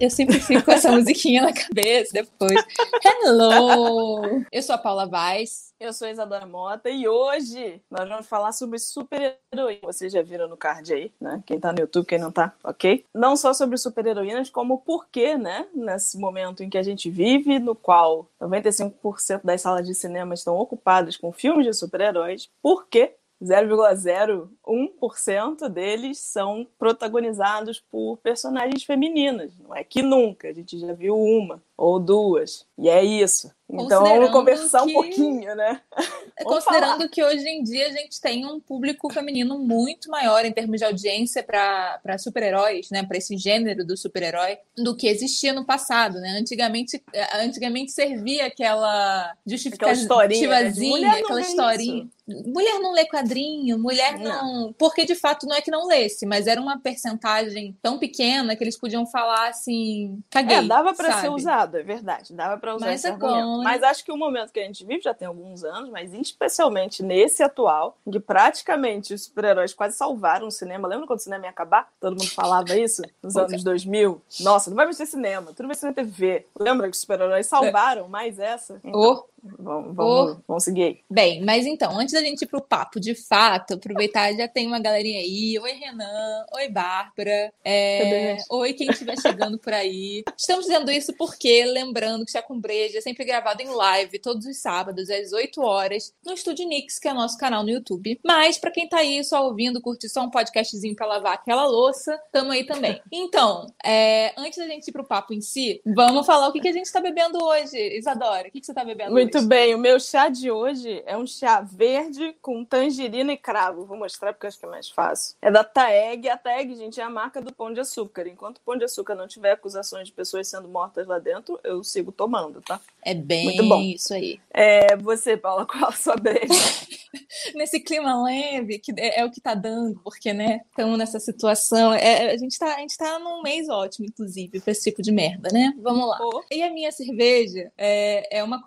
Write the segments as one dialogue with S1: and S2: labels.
S1: Eu sempre fico com essa musiquinha na cabeça depois. Hello! Eu sou a Paula Vaz.
S2: Eu sou a Isadora Mota e hoje nós vamos falar sobre super-heroína. Vocês já viram no card aí, né? Quem tá no YouTube, quem não tá, ok? Não só sobre super-heroínas, como o porquê, né? Nesse momento em que a gente vive, no qual 95% das salas de cinema estão ocupadas com filmes de super-heróis, por quê? 0,01% deles são protagonizados por personagens femininas. Não é que nunca, a gente já viu uma ou duas. E é isso. Então vamos conversar que... um pouquinho, né?
S1: Considerando falar. que hoje em dia a gente tem um público feminino muito maior em termos de audiência para super-heróis, né? Para esse gênero do super-herói, do que existia no passado, né? Antigamente, eh, antigamente servia aquela justificativazinha, né? aquela historinha. Mulher não lê quadrinho, mulher não. não. Porque de fato não é que não lesse, mas era uma percentagem tão pequena que eles podiam falar assim. Caguei. É,
S2: dava para ser usado, é verdade. Dava para usar mas esse argumento. Mas acho que o momento que a gente vive já tem alguns anos, mas especialmente nesse atual, que praticamente os super-heróis quase salvaram o cinema. Lembra quando o cinema ia acabar? Todo mundo falava isso nos anos 2000. Nossa, não vai mais ter cinema, tudo vai ser na TV. Lembra que os super-heróis salvaram mais essa?
S1: Então, oh.
S2: Vamos, vamos, oh. vamos seguir.
S1: Bem, mas então, antes da gente ir pro papo de fato, aproveitar, já tem uma galerinha aí. Oi, Renan. Oi, Bárbara. É... Oi, quem estiver chegando por aí. Estamos dizendo isso porque, lembrando que Chá com Breja é sempre gravado em live, todos os sábados, às 8 horas, no Estúdio Nix, que é nosso canal no YouTube. Mas, para quem tá aí só ouvindo, curtir só um podcastzinho pra lavar aquela louça, tamo aí também. Então, é... antes da gente ir pro papo em si, vamos falar o que, que a gente tá bebendo hoje. Isadora, o que, que você tá bebendo
S2: Muito
S1: hoje?
S2: bem, o meu chá de hoje é um chá verde com tangerina e cravo. Vou mostrar porque acho que é mais fácil. É da Taeg. A Taeg, gente, é a marca do Pão de Açúcar. Enquanto o Pão de Açúcar não tiver acusações de pessoas sendo mortas lá dentro, eu sigo tomando, tá?
S1: É bem Muito bom. isso aí.
S2: É, você, Paula, qual a sua breja?
S1: Nesse clima leve, que é, é, o que tá dando, porque, né, estamos nessa situação. É, a, gente tá, a gente tá num mês ótimo, inclusive, pra esse tipo de merda, né? Vamos lá. Oh. E a minha cerveja é, é uma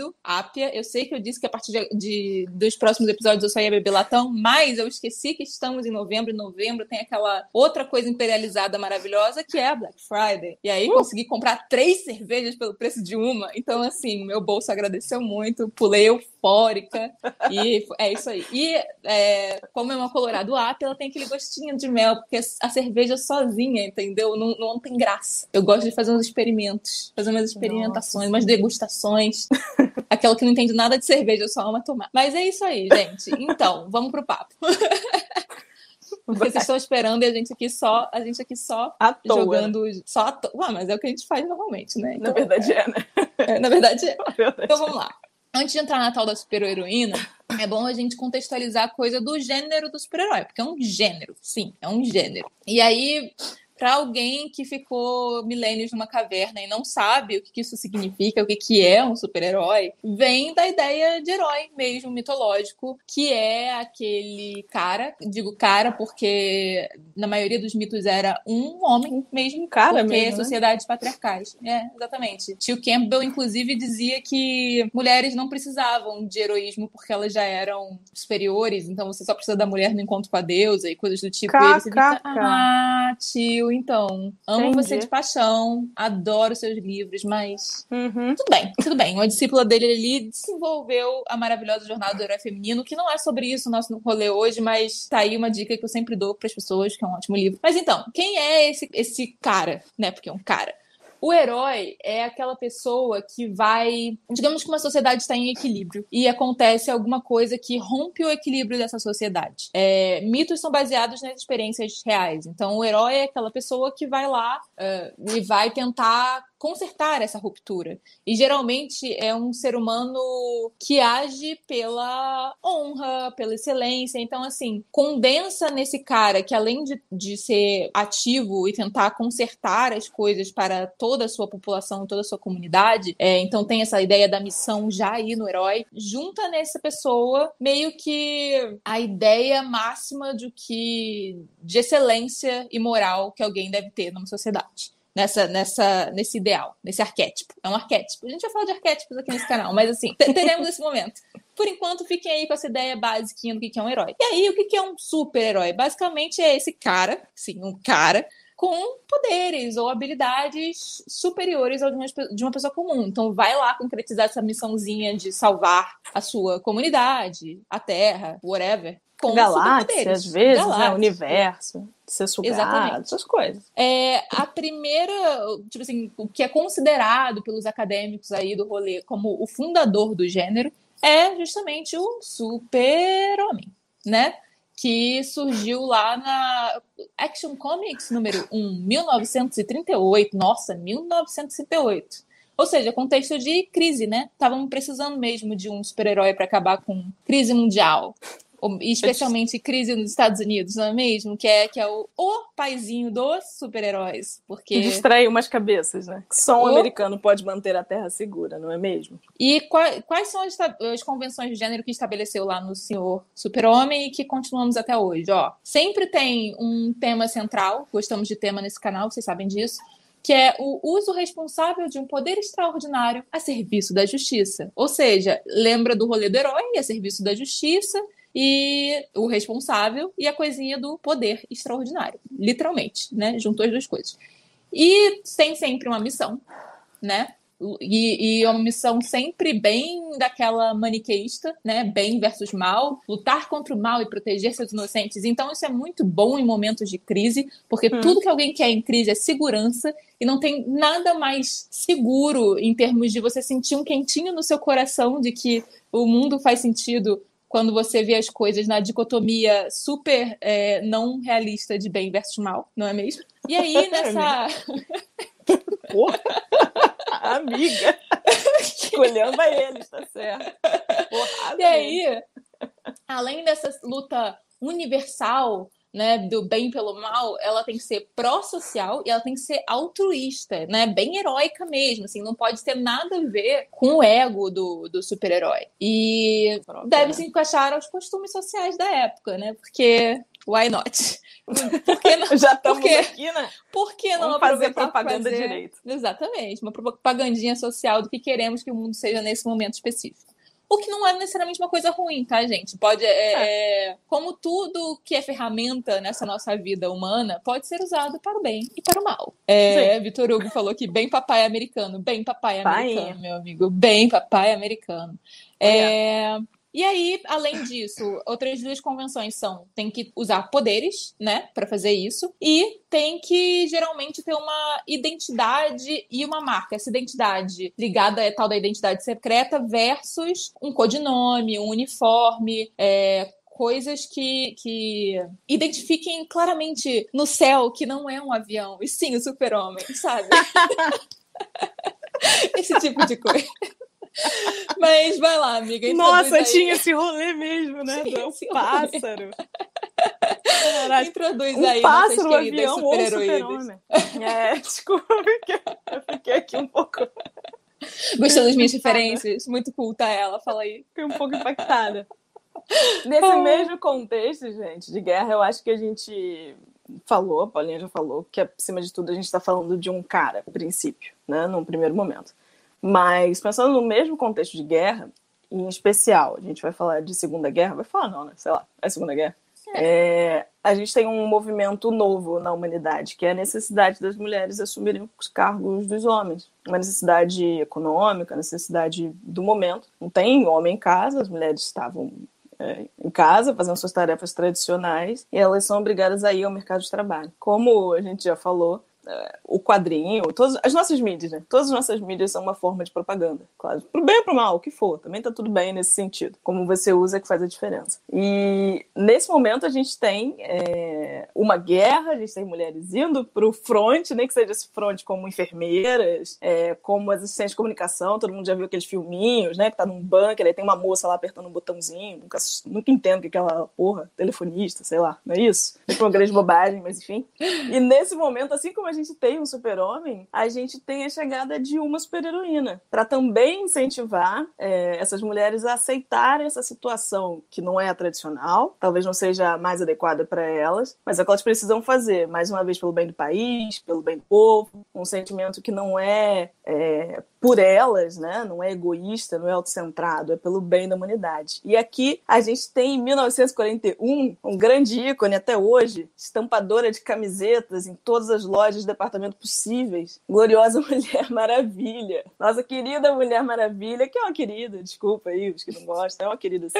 S1: Colorado Ápia. Eu sei que eu disse que a partir de, de, dos próximos episódios eu só ia beber latão, mas eu esqueci que estamos em novembro. Em novembro tem aquela outra coisa imperializada maravilhosa que é a Black Friday. E aí uh. consegui comprar três cervejas pelo preço de uma. Então, assim, meu bolso agradeceu muito, pulei eufórica. e é isso aí. E é, como é uma Colorado Ápia, ela tem aquele gostinho de mel, porque a cerveja sozinha, entendeu? Não, não tem graça. Eu gosto de fazer uns experimentos, fazer umas experimentações, Nossa. umas degustações. Aquela que não entende nada de cerveja, só ama tomar. Mas é isso aí, gente. Então, vamos pro papo. Porque vocês estão esperando e a gente aqui só, a gente aqui só
S2: toa,
S1: jogando né? só à toa. Ué, mas é o que a gente faz normalmente, né?
S2: Então, na verdade é, né?
S1: É, na verdade é. Verdade então vamos lá. Antes de entrar na tal da super-heroína, é bom a gente contextualizar a coisa do gênero do super-herói, porque é um gênero, sim, é um gênero. E aí, para alguém que ficou milênios numa caverna e não sabe o que, isso significa, o que, que é um super-herói, vem da ideia de herói mesmo, mitológico, que é aquele cara, digo cara porque na maioria dos mitos era um homem mesmo,
S2: cara
S1: porque
S2: mesmo,
S1: né? sociedades patriarcais. É, exatamente. Tio Campbell, inclusive, dizia que mulheres não precisavam de heroísmo porque elas já eram superiores, então você só precisa da mulher no encontro com a deusa e coisas do tipo.
S2: Ká,
S1: e fica, ah, tio, então. Amo Entendi. você de paixão, adoro seus livros, mas.
S2: Uhum.
S1: Tudo bem, tudo bem. Uma discípula dele ali desenvolveu a maravilhosa jornada do herói feminino, que não é sobre isso o nosso rolê hoje, mas tá aí uma dica que eu sempre dou para as pessoas, que é um ótimo livro. Mas então, quem é esse, esse cara, né? Porque é um cara. O herói é aquela pessoa que vai. Digamos que uma sociedade está em equilíbrio e acontece alguma coisa que rompe o equilíbrio dessa sociedade. É, mitos são baseados nas experiências reais. Então, o herói é aquela pessoa que vai lá uh, e vai tentar consertar essa ruptura. E geralmente é um ser humano que age pela honra, pela excelência. Então, assim, condensa nesse cara que, além de, de ser ativo e tentar consertar as coisas para toda a sua população, toda a sua comunidade, é, então tem essa ideia da missão já aí no herói, junta nessa pessoa meio que a ideia máxima de que de excelência e moral que alguém deve ter numa sociedade nessa, nessa, nesse ideal, nesse arquétipo. É um arquétipo. A gente vai falar de arquétipos aqui nesse canal, mas assim, teremos esse momento. Por enquanto, fiquem aí com essa ideia básica do que é um herói. E aí, o que é um super-herói? Basicamente é esse cara, sim, um cara com poderes ou habilidades superiores ao de uma, de uma pessoa comum. Então, vai lá concretizar essa missãozinha de salvar a sua comunidade, a Terra, whatever. Com
S2: galáxia, às vezes, né? galáxia. né? Universo, ser sugado, Exatamente. essas coisas.
S1: É, a primeira, tipo assim, o que é considerado pelos acadêmicos aí do rolê como o fundador do gênero é justamente o super-homem, né? Que surgiu lá na Action Comics número 1, 1938. Nossa, 1938. Ou seja, contexto de crise, né? Estavam precisando mesmo de um super-herói para acabar com crise mundial especialmente crise nos Estados Unidos, não é mesmo? Que é, que é o, o paizinho dos super-heróis. Porque...
S2: Distrai umas cabeças, né? Só um o... americano pode manter a terra segura, não é mesmo?
S1: E quais, quais são as, as, convenções de gênero que estabeleceu lá no Senhor Super-Homem e que continuamos até hoje? Ó, sempre tem um tema central, gostamos de tema nesse canal, vocês sabem disso que é o uso responsável de um poder extraordinário a serviço da justiça. Ou seja, lembra do rolê do herói a serviço da justiça, e o responsável e a coisinha do poder extraordinário, literalmente, né? Juntou as duas coisas. E tem sempre uma missão, né? E, e, é uma missão sempre bem daquela maniqueísta, né? Bem versus mal, lutar contra o mal e proteger seus inocentes. Então, isso é muito bom em momentos de crise, porque hum. tudo que alguém quer em crise é segurança, e não tem nada mais seguro em termos de você sentir um quentinho no seu coração de que o mundo faz sentido quando você vê as coisas na dicotomia super é, não realista de bem versus mal, não é mesmo? E aí, nessa.
S2: Porra! Amiga! Escolhendo a eles, tá certo. Porra,
S1: e aí, além dessa luta universal né, do bem pelo mal, ela tem que ser pró-social e ela tem que ser altruísta, né, bem heróica mesmo, assim, não pode ter nada a ver com o ego do, do super-herói. E Pronto, deve né? se encaixar aos costumes sociais da época, né, porque why not?
S2: Por que não, Já estamos porque, aqui, né?
S1: Por que não
S2: Vamos fazer propaganda fazer... direito?
S1: Exatamente, uma propagandinha social do que queremos que o mundo seja nesse momento específico. O que não é necessariamente uma coisa ruim, tá, gente? Pode. É, é. É, como tudo que é ferramenta nessa nossa vida humana, pode ser usado para o bem e para o mal. É, Vitor Hugo falou que bem papai americano, bem papai americano, meu amigo. Bem papai americano. É. E aí, além disso, outras duas convenções são: tem que usar poderes, né, para fazer isso, e tem que geralmente ter uma identidade e uma marca. Essa identidade ligada é tal da identidade secreta versus um codinome, um uniforme, é, coisas que, que identifiquem claramente no céu que não é um avião, e sim o super-homem, sabe? Esse tipo de coisa. Mas vai lá, amiga.
S2: Nossa, aí. tinha esse rolê mesmo, né? Tinha Do pássaro.
S1: Caraca, introduz
S2: um
S1: aí
S2: pássaro, avião ou super-homem. É, desculpa, eu fiquei aqui um pouco...
S1: Gostou das minhas referências? Muito culta ela, fala aí.
S2: Fiquei um pouco impactada. Nesse mesmo contexto, gente, de guerra, eu acho que a gente falou, a Paulinha já falou, que acima de tudo a gente está falando de um cara, a princípio, né, num primeiro momento. Mas pensando no mesmo contexto de guerra, em especial, a gente vai falar de Segunda Guerra, vai falar não, né? Sei lá, é Segunda Guerra. É. É, a gente tem um movimento novo na humanidade, que é a necessidade das mulheres assumirem os cargos dos homens. Uma necessidade econômica, necessidade do momento. Não tem homem em casa, as mulheres estavam é, em casa, fazendo suas tarefas tradicionais, e elas são obrigadas a ir ao mercado de trabalho. Como a gente já falou, o quadrinho, todas as nossas mídias, né? Todas as nossas mídias são uma forma de propaganda, claro. Pro bem ou pro mal, o que for, também tá tudo bem nesse sentido. Como você usa é que faz a diferença. E nesse momento a gente tem é, uma guerra, a gente tem mulheres indo pro front, nem que seja esse front como enfermeiras, é, como assistentes de comunicação, todo mundo já viu aqueles filminhos, né? Que tá num bunker, aí tem uma moça lá apertando um botãozinho, nunca, nunca entendo que aquela porra, telefonista, sei lá, não é isso? É uma grande bobagem, mas enfim. E nesse momento, assim como a gente tem um super-homem, a gente tem a chegada de uma super-heroína, para também incentivar é, essas mulheres a aceitarem essa situação que não é a tradicional, talvez não seja mais adequada para elas, mas é que elas precisam fazer, mais uma vez pelo bem do país, pelo bem do povo, um sentimento que não é, é por elas, né? Não é egoísta, não é autocentrado, é pelo bem da humanidade. E aqui a gente tem em 1941 um grande ícone até hoje, estampadora de camisetas em todas as lojas de departamento possíveis, gloriosa Mulher Maravilha. Nossa querida Mulher Maravilha, que é uma querida, desculpa aí os que não gostam, é uma querida sim,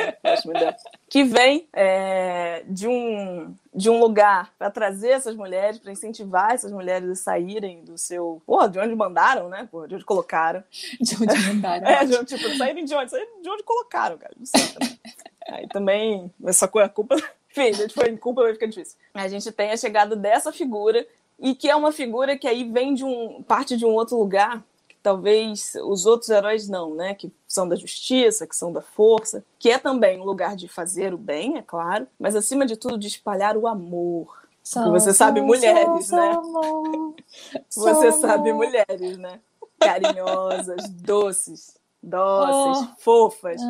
S2: que vem é, de um de um lugar para trazer essas mulheres, para incentivar essas mulheres a saírem do seu. Porra, de onde mandaram, né? Porra, de onde colocaram.
S1: De onde mandaram.
S2: é, de, tipo, saírem de onde? Saírem de onde colocaram, cara. Não sei também. Aí também, essa coisa, a culpa. Enfim, a gente foi em culpa, vai ficar difícil. A gente tem a chegada dessa figura, e que é uma figura que aí vem de um. parte de um outro lugar, talvez os outros heróis não, né? Que são da justiça, que são da força, que é também um lugar de fazer o bem, é claro, mas acima de tudo de espalhar o amor. Só, você sabe mulheres, só, né? Você sabe mulheres, né? Carinhosas, doces, doces, oh. fofas,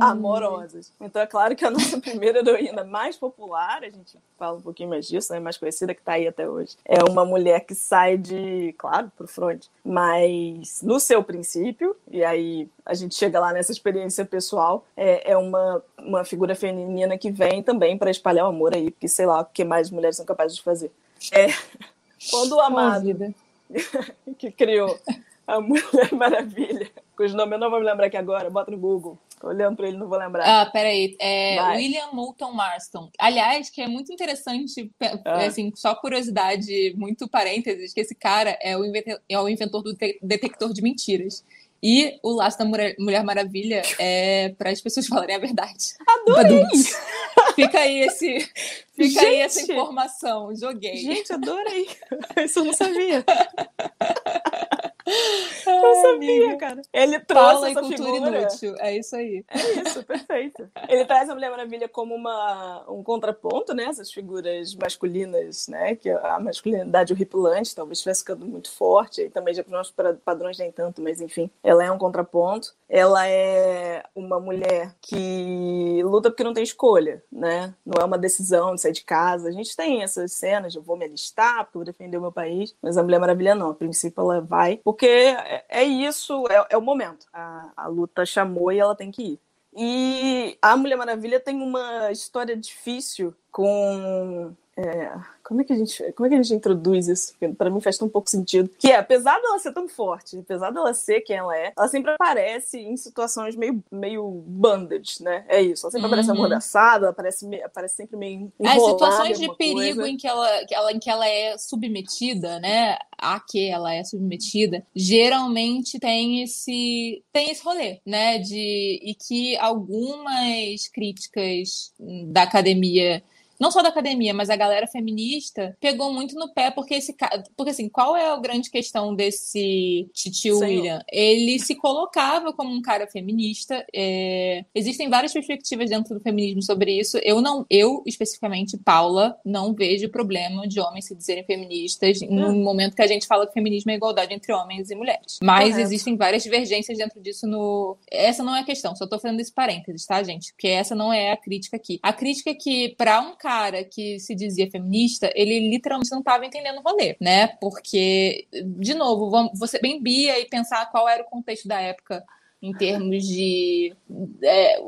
S2: amorosas. Então é claro que a nossa primeira heroína mais popular, a gente fala um pouquinho mais disso, né, mais conhecida que está aí até hoje, é uma mulher que sai de, claro, pro front, mas no seu princípio, e aí a gente chega lá nessa experiência pessoal, é, é uma, uma figura feminina que vem também para espalhar o amor aí, porque sei lá o que mais mulheres são capazes de fazer. É, quando o amado que criou a Mulher Maravilha cujo nome eu não vou me lembrar aqui agora, bota no Google. Olhando para ele, não vou lembrar.
S1: Ah, peraí. É William Moulton Marston. Aliás, que é muito interessante, ah. assim, só curiosidade, muito parênteses, que esse cara é o inventor, é o inventor do detector de mentiras. E o laço da Mulher Maravilha é para as pessoas falarem a verdade.
S2: Adorei!
S1: Fica aí esse, fica gente, aí essa informação. Joguei.
S2: Gente, adorei. Isso eu não sabia. Não sabia, amiga. cara. Ele trouxe Paula essa cultura figura.
S1: inútil. É isso aí.
S2: É isso, perfeito. Ele traz a Mulher Maravilha como uma, um contraponto, né? Essas figuras masculinas, né? Que a masculinidade horripilante talvez estivesse ficando muito forte. E também já para os nossos padrões nem tanto, mas enfim. Ela é um contraponto. Ela é uma mulher que luta porque não tem escolha, né? Não é uma decisão de sair de casa. A gente tem essas cenas, eu vou me alistar porque eu vou defender o meu país. Mas a Mulher Maravilha não. A princípio ela vai porque é, é isso, é, é, o momento. A, a luta chamou e ela tem que ir. E a Mulher Maravilha tem uma história difícil com é, como é que a gente como é que a gente introduz isso? Para mim faz tão pouco sentido. Que é apesar dela ser tão forte apesar dela ser quem ela é ela sempre aparece em situações meio meio banded né? É isso ela sempre uhum. aparece amordaçada ela aparece aparece sempre meio
S1: as situações de perigo coisa. em que ela, que ela em que ela é submetida né? A que ela é submetida geralmente tem esse tem esse rolê né? De e que algumas críticas da academia não só da academia, mas a galera feminista pegou muito no pé, porque esse porque assim, qual é a grande questão desse titio William? Ele se colocava como um cara feminista. É... Existem várias perspectivas dentro do feminismo sobre isso. Eu não, eu especificamente, Paula, não vejo problema de homens se dizerem feministas hum. no momento que a gente fala que feminismo é igualdade entre homens e mulheres. Mas Correto. existem várias divergências dentro disso no. Essa não é a questão, só tô fazendo esse parênteses, tá, gente? Porque essa não é a crítica aqui. A crítica é que, para um cara que se dizia feminista, ele literalmente não estava entendendo o rolê, né? Porque, de novo, vamos, você bem bia e pensar qual era o contexto da época em termos de é,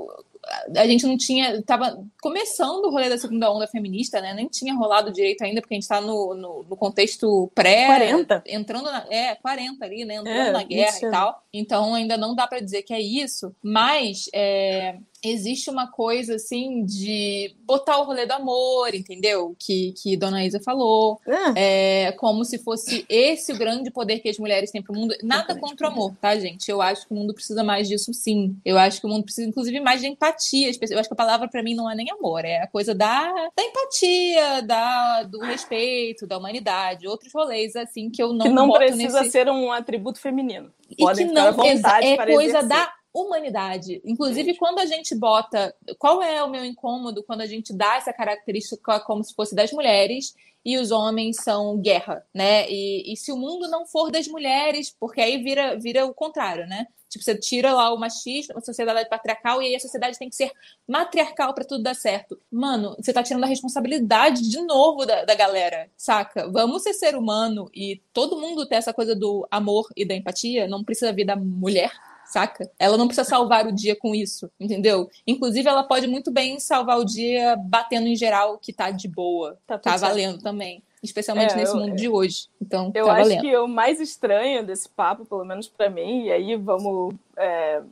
S1: a gente não tinha. Tava começando o rolê da segunda onda feminista, né? Nem tinha rolado direito ainda, porque a gente tá no, no, no contexto pré.
S2: 40.
S1: Entrando na. É, 40 ali, né? Entrando é, na guerra e tal. Então ainda não dá para dizer que é isso. Mas é, existe uma coisa assim de botar o rolê do amor, entendeu? Que, que Dona Isa falou. É. é como se fosse esse o grande poder que as mulheres têm pro mundo. Nada contra o amor, tá, gente? Eu acho que o mundo precisa mais disso, sim. Eu acho que o mundo precisa, inclusive, mais de empatia. Eu acho que a palavra para mim não é nem amor, é a coisa da, da empatia, da, do respeito, da humanidade, outros rolês, assim, que eu não
S2: Que não precisa nesse... ser um atributo feminino.
S1: Podem e que não, é, é coisa da humanidade. Inclusive, quando a gente bota. Qual é o meu incômodo quando a gente dá essa característica como se fosse das mulheres e os homens são guerra, né? E, e se o mundo não for das mulheres, porque aí vira, vira o contrário, né? Tipo, você tira lá o machismo, a sociedade patriarcal, e aí a sociedade tem que ser matriarcal para tudo dar certo. Mano, você tá tirando a responsabilidade de novo da, da galera, saca? Vamos ser ser humano e todo mundo ter essa coisa do amor e da empatia, não precisa vir da mulher saca? Ela não precisa salvar o dia com isso, entendeu? Inclusive, ela pode muito bem salvar o dia batendo em geral que tá de boa. Tá, tá valendo certo. também. Especialmente é, nesse eu, mundo de hoje. Então,
S2: eu
S1: tá
S2: acho
S1: valendo.
S2: que o mais estranho desse papo, pelo menos para mim, e aí vamos é,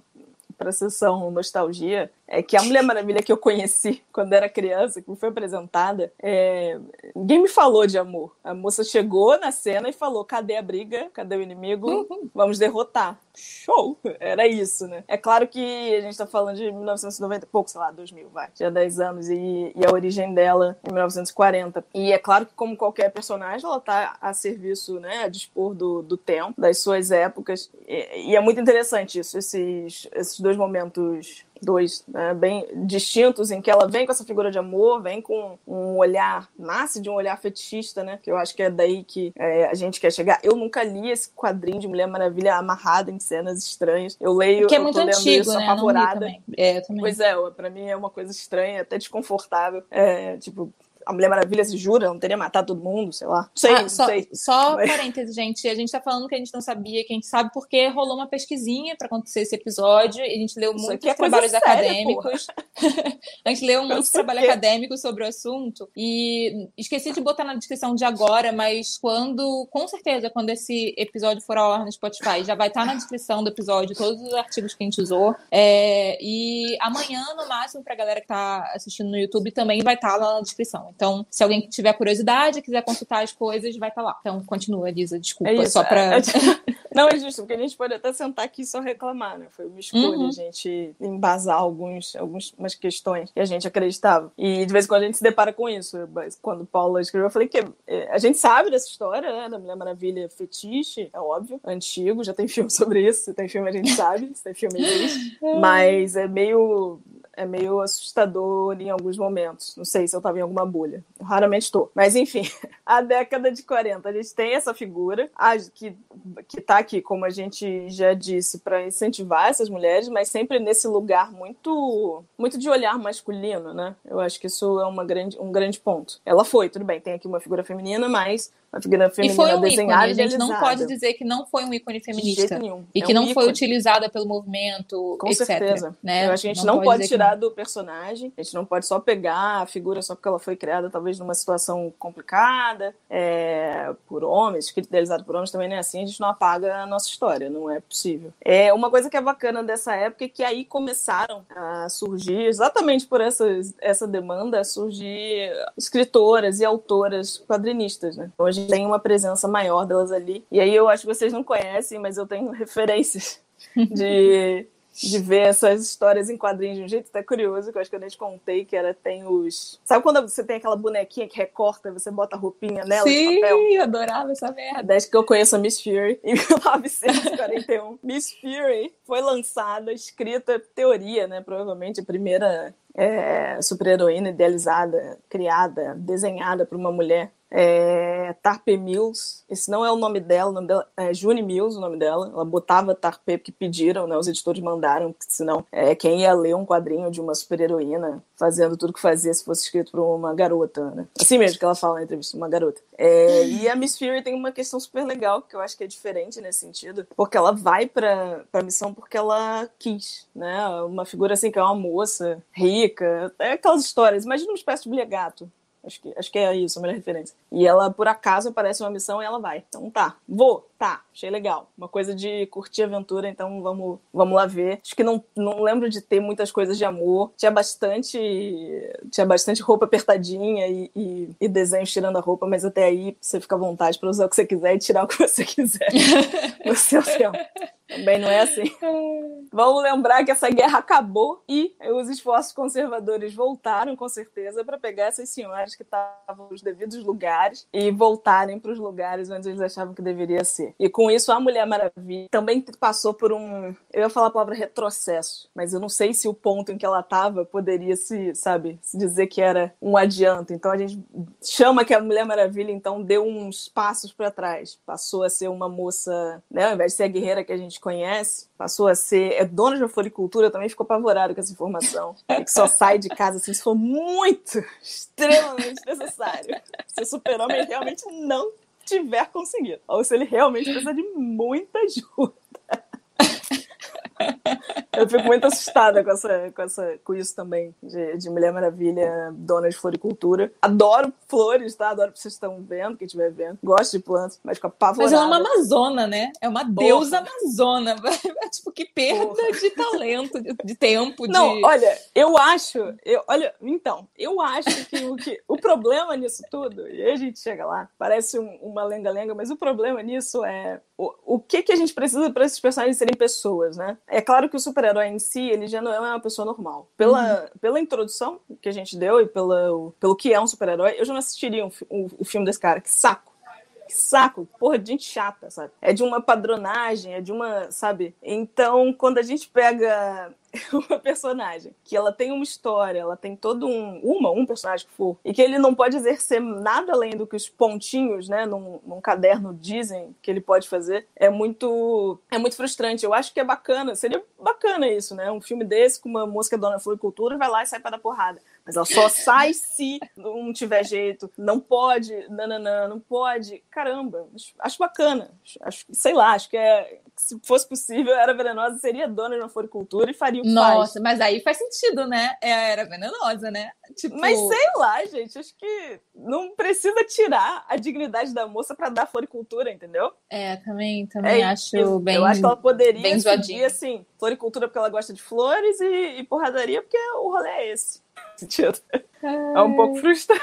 S2: para a sessão nostalgia, é que a Mulher Maravilha que eu conheci quando era criança, que me foi apresentada, é... ninguém me falou de amor. A moça chegou na cena e falou: cadê a briga? Cadê o inimigo? Uhum. Vamos derrotar. Show! Era isso, né? É claro que a gente tá falando de 1990 e pouco, sei lá, 2000, vai. Tinha 10 anos e, e, a origem dela em 1940. E é claro que, como qualquer personagem, ela tá a serviço, né, a dispor do, do tempo, das suas épocas. E, e é muito interessante isso, esses, esses dois momentos dois né, bem distintos, em que ela vem com essa figura de amor, vem com um olhar, nasce de um olhar fetichista, né? Que eu acho que é daí que é, a gente quer chegar. Eu nunca li esse quadrinho de Mulher Maravilha amarrada em cenas estranhas. Eu leio,
S1: que é
S2: eu
S1: muito antigo, isso né? apavorada.
S2: É, também. Pois é, pra mim é uma coisa estranha, até desconfortável. É, tipo, a Mulher Maravilha se jura, não teria matado todo mundo, sei lá. Sei, ah,
S1: só,
S2: sei.
S1: Só Mas... parênteses, gente. A gente tá falando que a gente não sabia, que a gente sabe porque rolou uma pesquisinha para acontecer esse episódio e a gente leu Isso muitos é trabalhos séria, acadêmicos. a gente leu muitos trabalhos acadêmicos sobre o assunto e esqueci de botar na descrição de agora, mas quando, com certeza, quando esse episódio for ao ar no Spotify, já vai estar tá na descrição do episódio todos os artigos que a gente usou. É, e amanhã, no máximo, pra galera que tá assistindo no YouTube, também vai estar tá lá na descrição. Então, se alguém tiver curiosidade, quiser consultar as coisas, vai estar tá lá. Então, continua, Lisa, desculpa, é só para
S2: é, é, Não, é justo, porque a gente pode até sentar aqui e só reclamar, né? Foi uma escolha uhum. a gente embasar alguns, algumas questões que a gente acreditava. E de vez em quando a gente se depara com isso. Quando Paula escreveu, eu falei que é, a gente sabe dessa história, né? Da Mulher Maravilha fetiche, é óbvio, antigo, já tem filme sobre isso. Se tem filme, a gente sabe, se tem filme, existe. Mas é meio é meio assustador em alguns momentos. Não sei se eu estava em alguma bolha. Eu raramente estou. Mas, enfim, a década de 40, a gente tem essa figura que, que tá aqui, como a gente já disse, para incentivar essas mulheres, mas sempre nesse lugar muito muito de olhar masculino, né? Eu acho que isso é uma grande, um grande ponto. Ela foi, tudo bem, tem aqui uma figura feminina, mas a figura feminina e foi um desenhada ícone,
S1: a gente não pode dizer que não foi um ícone feminista e é que um não ícone. foi utilizada pelo movimento,
S2: Com
S1: etc,
S2: certeza.
S1: Né?
S2: Eu acho que a gente não, não pode, pode tirar do personagem, a gente não pode só pegar a figura só porque ela foi criada talvez numa situação complicada, é, por homens, escrito idealizado por homens também não é assim, a gente não apaga a nossa história, não é possível. É uma coisa que é bacana dessa época é que aí começaram a surgir, exatamente por essa, essa demanda, a surgir escritoras e autoras quadrinistas, né? Hoje tem uma presença maior delas ali. E aí eu acho que vocês não conhecem, mas eu tenho referências de, de ver essas histórias em quadrinhos de um jeito até curioso, que eu acho que eu nem te contei, que era, tem os... Sabe quando você tem aquela bonequinha que recorta, você bota a roupinha nela
S1: Sim? Sim, adorava essa merda.
S2: Desde que eu conheço a Miss Fury, em 1941. Miss Fury foi lançada, escrita, teoria, né, provavelmente a primeira é, super-heroína idealizada, criada, desenhada por uma mulher é, Tarpe Mills. Esse não é o nome dela, o nome dela é June Mills, o nome dela. Ela botava Tarpe porque pediram, né? Os editores mandaram, senão é, quem ia ler um quadrinho de uma super-heroína fazendo tudo que fazia se fosse escrito por uma garota, né? Assim mesmo que ela fala na entrevista, uma garota. É, e a Miss Fury tem uma questão super legal, que eu acho que é diferente nesse sentido, porque ela vai pra, pra missão porque ela quis, né? Uma figura assim que é uma moça rica, é aquelas histórias. Imagina uma espécie de mulher gato, Acho que, acho que é isso, a melhor referência. E ela, por acaso, aparece uma missão e ela vai. Então tá, vou, tá, achei legal. Uma coisa de curtir aventura, então vamos, vamos lá ver. Acho que não, não lembro de ter muitas coisas de amor. Tinha bastante. Tinha bastante roupa apertadinha e, e, e desenhos tirando a roupa, mas até aí você fica à vontade para usar o que você quiser e tirar o que você quiser no seu tempo. Também não é assim. Vamos lembrar que essa guerra acabou e os esforços conservadores voltaram, com certeza, para pegar essas senhoras que estavam nos devidos lugares e voltarem para os lugares onde eles achavam que deveria ser. E com isso, a Mulher Maravilha também passou por um. Eu ia falar a palavra retrocesso, mas eu não sei se o ponto em que ela estava poderia se, sabe, se dizer que era um adianto. Então a gente chama que a Mulher Maravilha, então, deu uns passos para trás. Passou a ser uma moça, né, ao invés de ser a guerreira que a gente conhece, passou a ser é dona de floricultura, também ficou apavorado com essa informação. que só sai de casa assim, se for muito, extremamente necessário. Se o super-homem realmente não tiver conseguido. Ou se ele realmente precisa de muita ajuda. Eu fico muito assustada com, essa, com, essa, com isso também, de, de Mulher Maravilha, dona de floricultura. Adoro flores, tá? Adoro que vocês estão vendo, quem estiver vendo. Gosto de plantas, mas fico apavorada. Mas
S1: ela é uma amazona, né? É uma Porra. deusa amazona. tipo, que perda Porra. de talento, de, de tempo.
S2: Não, olha, eu acho... Eu, olha, então, eu acho que o, que o problema nisso tudo, e aí a gente chega lá, parece um, uma lenga-lenga, mas o problema nisso é o, o que, que a gente precisa para esses personagens serem pessoas, né? É claro que o super-herói em si, ele já não é uma pessoa normal. Pela, uhum. pela introdução que a gente deu e pela, pelo que é um super-herói, eu já não assistiria o um, um, um filme desse cara. Que saco! Que saco, porra, de gente chata, sabe? É de uma padronagem, é de uma, sabe? Então, quando a gente pega uma personagem que ela tem uma história, ela tem todo um uma um personagem que for e que ele não pode exercer nada além do que os pontinhos, né, num, num caderno dizem que ele pode fazer, é muito é muito frustrante. Eu acho que é bacana, seria bacana isso, né? Um filme desse com uma música dona floricultura vai lá e sai para dar porrada. Mas ela só sai se não tiver jeito. Não pode, nananã, não pode. Caramba, acho bacana. Acho, sei lá, acho que é se fosse possível, a Era Venenosa seria dona de uma floricultura e faria o que
S1: Nossa, faz. mas aí faz sentido, né? É a Era Venenosa, né?
S2: Tipo... Mas sei lá, gente, acho que não precisa tirar a dignidade da moça para dar floricultura, entendeu?
S1: É, também, também é, acho eu, bem
S2: Eu acho que ela poderia seguir, assim, floricultura porque ela gosta de flores e, e porradaria porque o rolê é esse. É um pouco frustrante.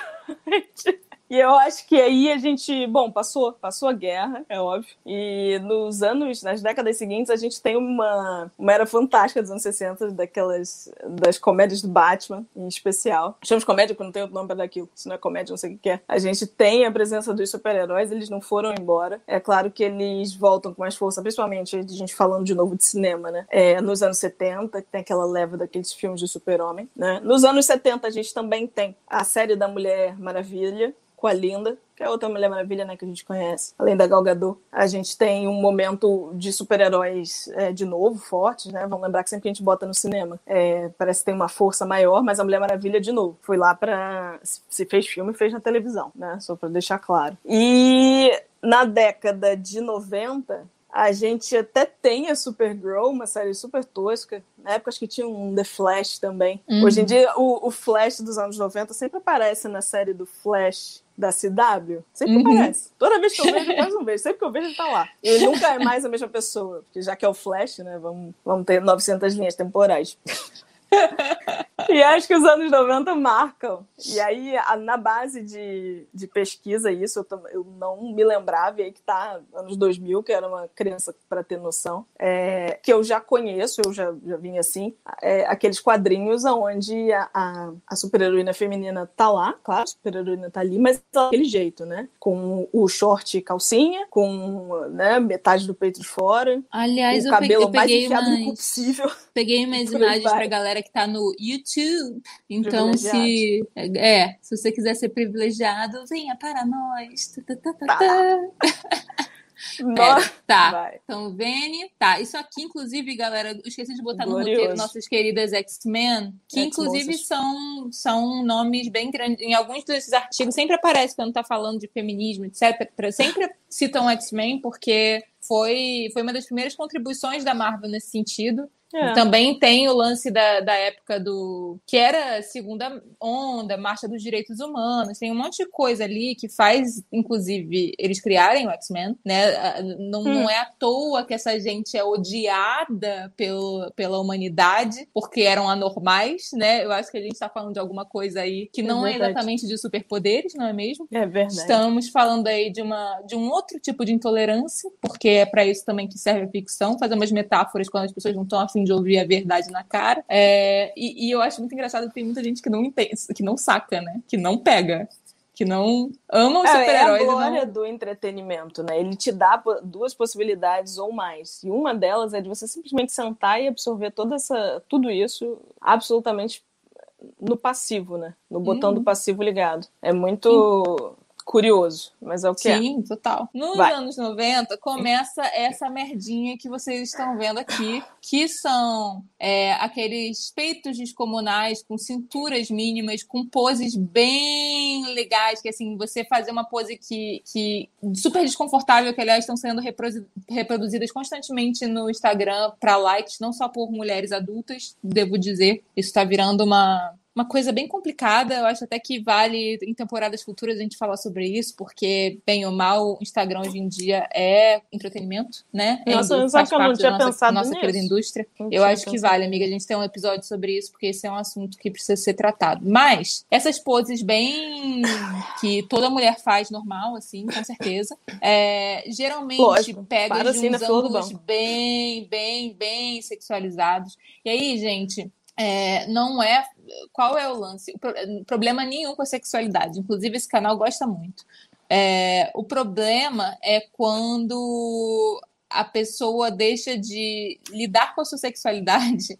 S2: E eu acho que aí a gente, bom, passou, passou a guerra, é óbvio. E nos anos, nas décadas seguintes, a gente tem uma, uma era fantástica dos anos 60, daquelas, das comédias do Batman, em especial. Chamamos comédia porque não tem outro nome daquilo. Se não é comédia, não sei o que é. A gente tem a presença dos super-heróis, eles não foram embora. É claro que eles voltam com mais força, principalmente a gente falando de novo de cinema, né? É, nos anos 70, que tem aquela leva daqueles filmes de super-homem, né? Nos anos 70, a gente também tem a série da Mulher Maravilha, com a Linda, que é outra Mulher Maravilha, né, que a gente conhece, além da Gal Gadot. A gente tem um momento de super-heróis é, de novo, fortes, né? Vamos lembrar que sempre que a gente bota no cinema, é, parece que tem uma força maior, mas a Mulher Maravilha, de novo, foi lá para se fez filme, fez na televisão, né? Só para deixar claro. E na década de 90, a gente até tem a Supergirl, uma série super tosca. Na época acho que tinha um The Flash também. Uhum. Hoje em dia, o, o, Flash dos anos 90 sempre aparece na série do Flash da CW. Sempre uhum. aparece. Toda vez que eu vejo, quase não vejo. Sempre que eu vejo, ele tá lá. Ele nunca é mais a mesma pessoa. Porque já que é o Flash, né? Vamos, vamos ter 900 linhas temporais. e acho que os anos 90 marcam. E aí, na base de, de pesquisa, isso eu, eu não me lembrava, e aí que tá, anos 2000, que era uma criança para ter noção, é, que eu já conheço, eu já, já vim assim, é, aqueles quadrinhos onde a, a, a super-heroína feminina tá lá, claro, a super-heroína tá ali, mas daquele jeito, né? Com o short e calcinha, com né, metade do peito de fora,
S1: Aliás,
S2: o cabelo
S1: eu peguei,
S2: eu peguei mais enfiado possível.
S1: Peguei umas imagens pra galera que tá no YouTube. Então, se é, se você quiser ser privilegiado, venha para nós. Tá. tá, tá, tá, tá. Pera, tá. Vai. Então, Vene. Tá, isso aqui, inclusive, galera, esqueci de botar Glorioso. no roteiro nossas queridas X-Men, que inclusive são, são nomes bem grandes. Em alguns desses artigos sempre aparece quando tá falando de feminismo, etc. Sempre citam X-Men, porque foi, foi uma das primeiras contribuições da Marvel nesse sentido. É. Também tem o lance da, da época do. que era segunda onda, marcha dos direitos humanos, tem um monte de coisa ali que faz, inclusive, eles criarem o X-Men, né? Não, hum. não é à toa que essa gente é odiada pelo, pela humanidade, porque eram anormais, né? Eu acho que a gente está falando de alguma coisa aí que é não é, é exatamente de superpoderes, não é mesmo?
S2: É verdade.
S1: Estamos falando aí de, uma, de um outro tipo de intolerância, porque é para isso também que serve a ficção, fazer umas metáforas quando as pessoas não estão afim de ouvir a verdade na cara. É, e, e, eu acho muito engraçado que tem muita gente que não entende, que não saca, né? Que não pega. Que não ama os é, super-heróis.
S2: É a glória não... do entretenimento, né? Ele te dá duas possibilidades ou mais. E uma delas é de você simplesmente sentar e absorver toda essa, tudo isso absolutamente no passivo, né? No botão uhum. do passivo ligado. É muito curioso, mas é o que
S1: Sim, é. Sim, total. Nos Vai. anos 90 começa essa merdinha que vocês estão vendo aqui, que são é, aqueles peitos descomunais com cinturas mínimas, com poses bem legais, que assim, você fazer uma pose que, que super desconfortável, que aliás estão sendo reproduzidas constantemente no Instagram para likes, não só por mulheres adultas, devo dizer. Isso está virando uma, uma coisa bem complicada. Eu acho até que vale em temporadas futuras a gente falar sobre isso, porque, bem ou mal, o Instagram hoje em dia é entretenimento, né?
S2: É nossa, faz que eu não tinha
S1: nossa,
S2: pensado
S1: nossa querida indústria. eu acho que vale, amiga. A gente tem um episódio sobre isso, porque esse é um assunto que precisa ser tratado. Mas, essas poses bem que toda mulher faz normal, assim, com certeza, é, geralmente Lógico, pega de assim uns ângulos bem, bem, bem sexualizados. E aí, gente, é, não é. Qual é o lance? Problema nenhum com a sexualidade. Inclusive, esse canal gosta muito. É, o problema é quando a pessoa deixa de lidar com a sua sexualidade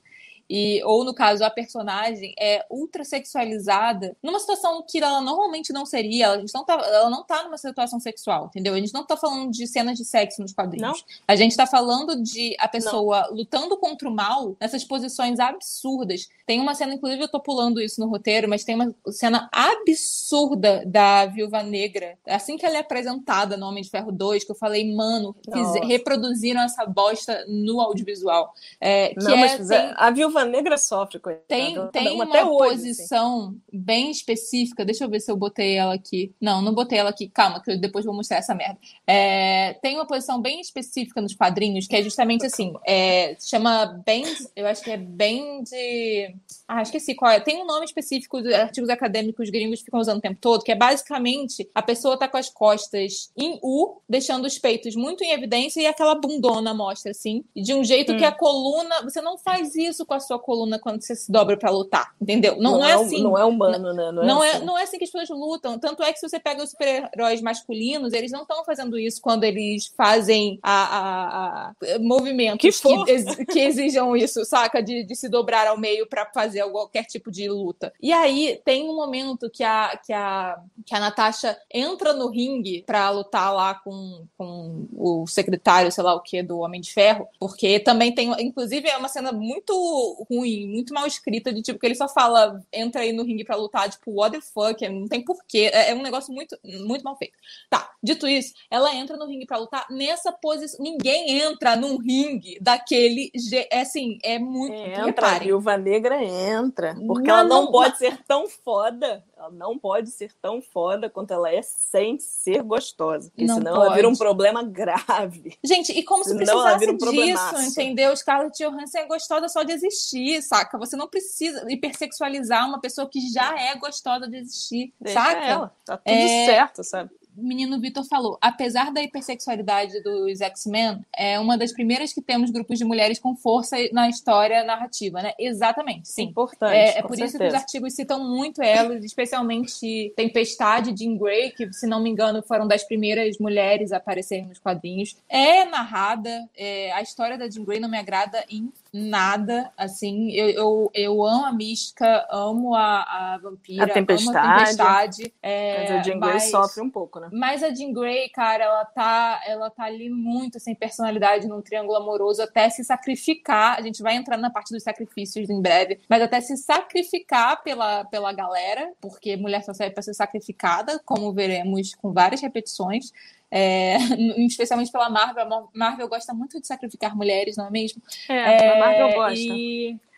S1: e, ou no caso, a personagem é ultra sexualizada numa situação que ela normalmente não seria. Ela não tá, ela não tá numa situação sexual, entendeu? A gente não tá falando de cenas de sexo nos quadrinhos. Não? A gente tá falando de a pessoa não. lutando contra o mal nessas posições absurdas. Tem uma cena, inclusive, eu tô pulando isso no roteiro, mas tem uma cena absurda da Viúva Negra. Assim que ela é apresentada no Homem de Ferro 2, que eu falei, mano, fiz, reproduziram essa bosta no audiovisual. É,
S2: não, é, tem... a Viúva Viúva Negra sofre, coitada.
S1: Tem, tem uma, uma hoje, assim. posição assim. bem específica. Deixa eu ver se eu botei ela aqui. Não, não botei ela aqui. Calma, que eu depois vou mostrar essa merda. É, tem uma posição bem específica nos quadrinhos, que é justamente assim. É, chama bem. Eu acho que é bem de. Ah, esqueci qual é. Tem um nome específico de artigos acadêmicos gringos ficam usando o tempo todo, que é basicamente a pessoa tá com as costas em U, deixando os peitos muito em evidência e aquela bundona mostra, assim. De um jeito hum. que a coluna. Você não faz isso com a sua coluna quando você se dobra para lutar, entendeu? Não, não, não é, é assim.
S2: Não é humano, né?
S1: Não, é, não é, assim. não é assim que as pessoas lutam. Tanto é que se você pega os super-heróis masculinos, eles não estão fazendo isso quando eles fazem a, a, a movimentos que, que, que, exijam isso, saca? De, de se dobrar ao meio para fazer qualquer tipo de luta. E aí tem um momento que a, que a, que a Natasha entra no ringue para lutar lá com, com o secretário, sei lá o que, do Homem de Ferro, porque também tem, inclusive, é uma cena muito ruim, muito mal escrita, de tipo, que ele só fala, entra aí no ringue pra lutar, tipo, what the fuck, não tem porquê. É, é um negócio muito, muito mal feito. Tá, dito isso, ela entra no ringue pra lutar nessa posição. Ninguém entra num ringue daquele. É assim, é muito.
S2: Entra, a viúva negra entra. Porque não, ela não, não pode ser tão foda ela não pode ser tão foda quanto ela é sem ser gostosa. Porque não senão pode. ela vira um problema grave.
S1: Gente, e como se precisasse um disso, entendeu? Scarlett Johansson é gostosa só de existir, saca? Você não precisa hipersexualizar uma pessoa que já é gostosa de existir, Deixa saca?
S2: Ela. Tá tudo é... certo, sabe?
S1: Menino Vitor falou, apesar da hipersexualidade dos X-Men, é uma das primeiras que temos grupos de mulheres com força na história narrativa, né? Exatamente, sim.
S2: Importante.
S1: É, é por certeza. isso que os artigos citam muito elas, especialmente Tempestade, Jean Grey, que, se não me engano, foram das primeiras mulheres a aparecerem nos quadrinhos. É narrada, é, a história da Jean Grey não me agrada em nada, assim, eu, eu, eu amo a mística, amo a, a vampira,
S2: a tempestade,
S1: amo a tempestade. É,
S2: mas a Jean Grey sofre um pouco, né?
S1: Mas a Jean Grey, cara, ela tá, ela tá ali muito sem personalidade num triângulo amoroso, até se sacrificar, a gente vai entrar na parte dos sacrifícios em breve, mas até se sacrificar pela, pela galera, porque mulher só serve para ser sacrificada, como veremos com várias repetições, É, especialmente pela Marvel. A Marvel gosta muito de sacrificar mulheres, não é mesmo?
S2: É, é a Marvel gosta.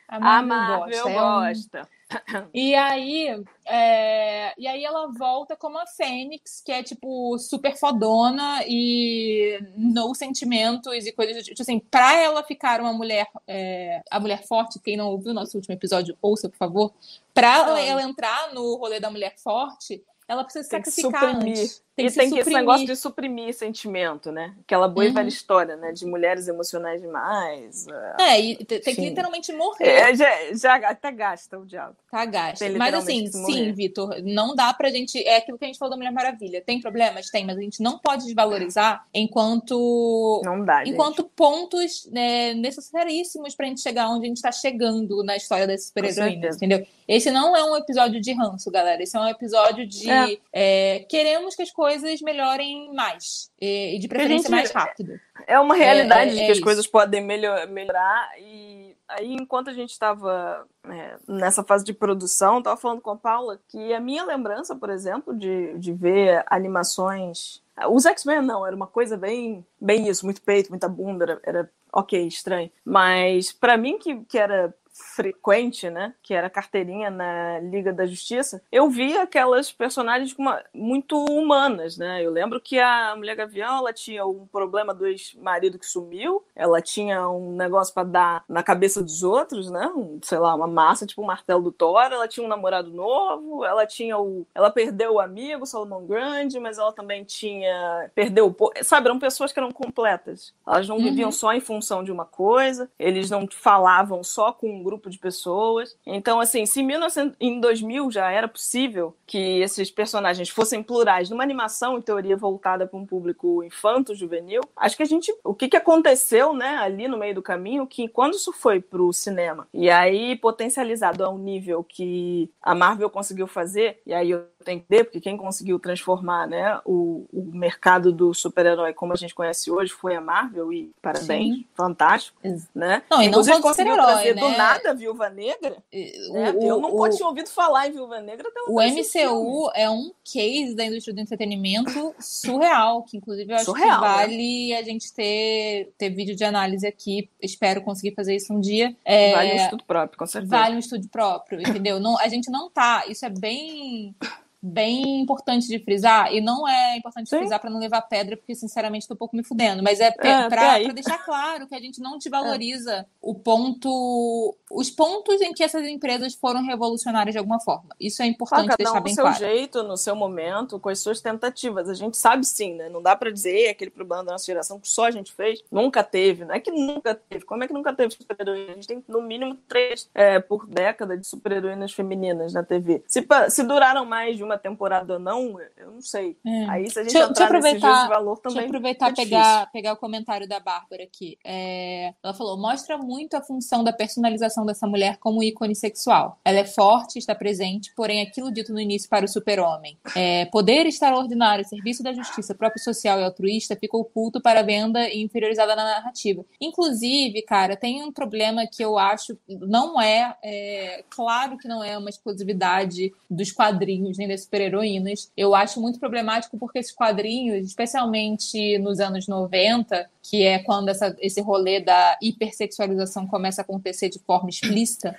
S2: A Marvel, a Marvel gosta. gosta. É um...
S1: E aí, é, e aí ela volta como a Fênix, que é tipo super fodona e no sentimentos e coisas tipo assim, pra ela ficar uma mulher, é, a mulher forte, quem não ouviu o nosso último episódio, ouça, por favor. Pra ela entrar no rolê da mulher forte, ela precisa tem sacrificar antes.
S2: Tem e que tem que esse negócio de suprimir sentimento, né? Aquela boa uhum. e velha história, né? De mulheres emocionais demais.
S1: É, e tem que literalmente morrer.
S2: É, já, já até gasta o diabo.
S1: Tá, gasta. Mas assim, sim, Vitor, não dá pra gente. É aquilo que a gente falou da Mulher Maravilha. Tem problemas? Tem, mas a gente não pode desvalorizar enquanto.
S2: Não dá.
S1: Enquanto
S2: gente.
S1: pontos né, necessaríssimos pra gente chegar onde a gente tá chegando na história das super-heroínas, entendeu? Esse não é um episódio de ranço, galera. Esse é um episódio de. É. É, queremos que as coisas melhorem mais. E, de preferência gente, mais rápido.
S2: É uma realidade é, é, de que as coisas podem melhor, melhorar. E aí, enquanto a gente estava é, nessa fase de produção, estava falando com a Paula que a minha lembrança, por exemplo, de, de ver animações. Os X-Men não, era uma coisa bem, bem isso, muito peito, muita bunda, era, era ok, estranho. Mas para mim, que, que era frequente, né, que era carteirinha na Liga da Justiça, eu via aquelas personagens uma, muito humanas, né? Eu lembro que a Mulher Gavião, ela tinha um problema do ex-marido que sumiu, ela tinha um negócio para dar na cabeça dos outros, né? Um, sei lá, uma massa, tipo o um martelo do Thor, ela tinha um namorado novo, ela tinha o ela perdeu o amigo, Solomon Grande, mas ela também tinha perdeu o, sabe, eram pessoas que eram completas. Elas não uhum. viviam só em função de uma coisa, eles não falavam só com grupo de pessoas. Então, assim, se em, 1900, em 2000 já era possível que esses personagens fossem plurais numa animação, em teoria, voltada para um público infanto-juvenil, acho que a gente. O que, que aconteceu, né, ali no meio do caminho, que quando isso foi para o cinema, e aí potencializado a um nível que a Marvel conseguiu fazer, e aí eu ver, porque quem conseguiu transformar né, o, o mercado do super-herói como a gente conhece hoje foi a Marvel, e parabéns, Sim. fantástico. Né?
S1: Não, e não Inclusive, conseguiu trazer
S2: né? do nada Viúva Negra. O, né? o, eu não o, tinha ouvido falar em Viúva Negra até
S1: O MCU é um case da indústria do entretenimento surreal, que inclusive eu acho surreal, que né? vale né? a gente ter, ter vídeo de análise aqui. Espero conseguir fazer isso um dia.
S2: É, vale um estudo próprio, com certeza.
S1: Vale um estudo próprio, entendeu? não, a gente não tá. Isso é bem bem importante de frisar, e não é importante Sim. frisar para não levar pedra, porque sinceramente estou um pouco me fudendo, mas é, é para deixar claro que a gente não desvaloriza é. o ponto, os pontos em que essas empresas foram revolucionárias de alguma forma. Isso é importante ah, deixar bem
S2: claro. No seu jeito, no seu momento, com as suas tentativas. A gente sabe sim, né? Não dá para dizer aquele problema da nossa geração que só a gente fez. Nunca teve, não é que nunca teve. Como é que nunca teve super-heroína? A gente tem no mínimo três é, por década de super-heroínas femininas na TV. Se, se duraram mais de uma temporada ou não, eu não sei. É. Aí se a gente deixa, entrar deixa nesses de valor também.
S1: Deixa eu aproveitar e pegar, pegar o comentário da Bárbara aqui. É, ela falou: mostra muito a função da personalização dessa mulher como ícone sexual. Ela é forte, está presente, porém aquilo dito no início para o super-homem. É, poder extraordinário, serviço da justiça, próprio social e altruísta, fica oculto para a venda e inferiorizada na narrativa. Inclusive, cara, tem um problema que eu acho não é, é claro que não é uma exclusividade dos quadrinhos nem desse super-heroínas. Eu acho muito problemático porque esses quadrinhos, especialmente nos anos 90, que é quando essa, esse rolê da hipersexualização começa a acontecer de forma explícita,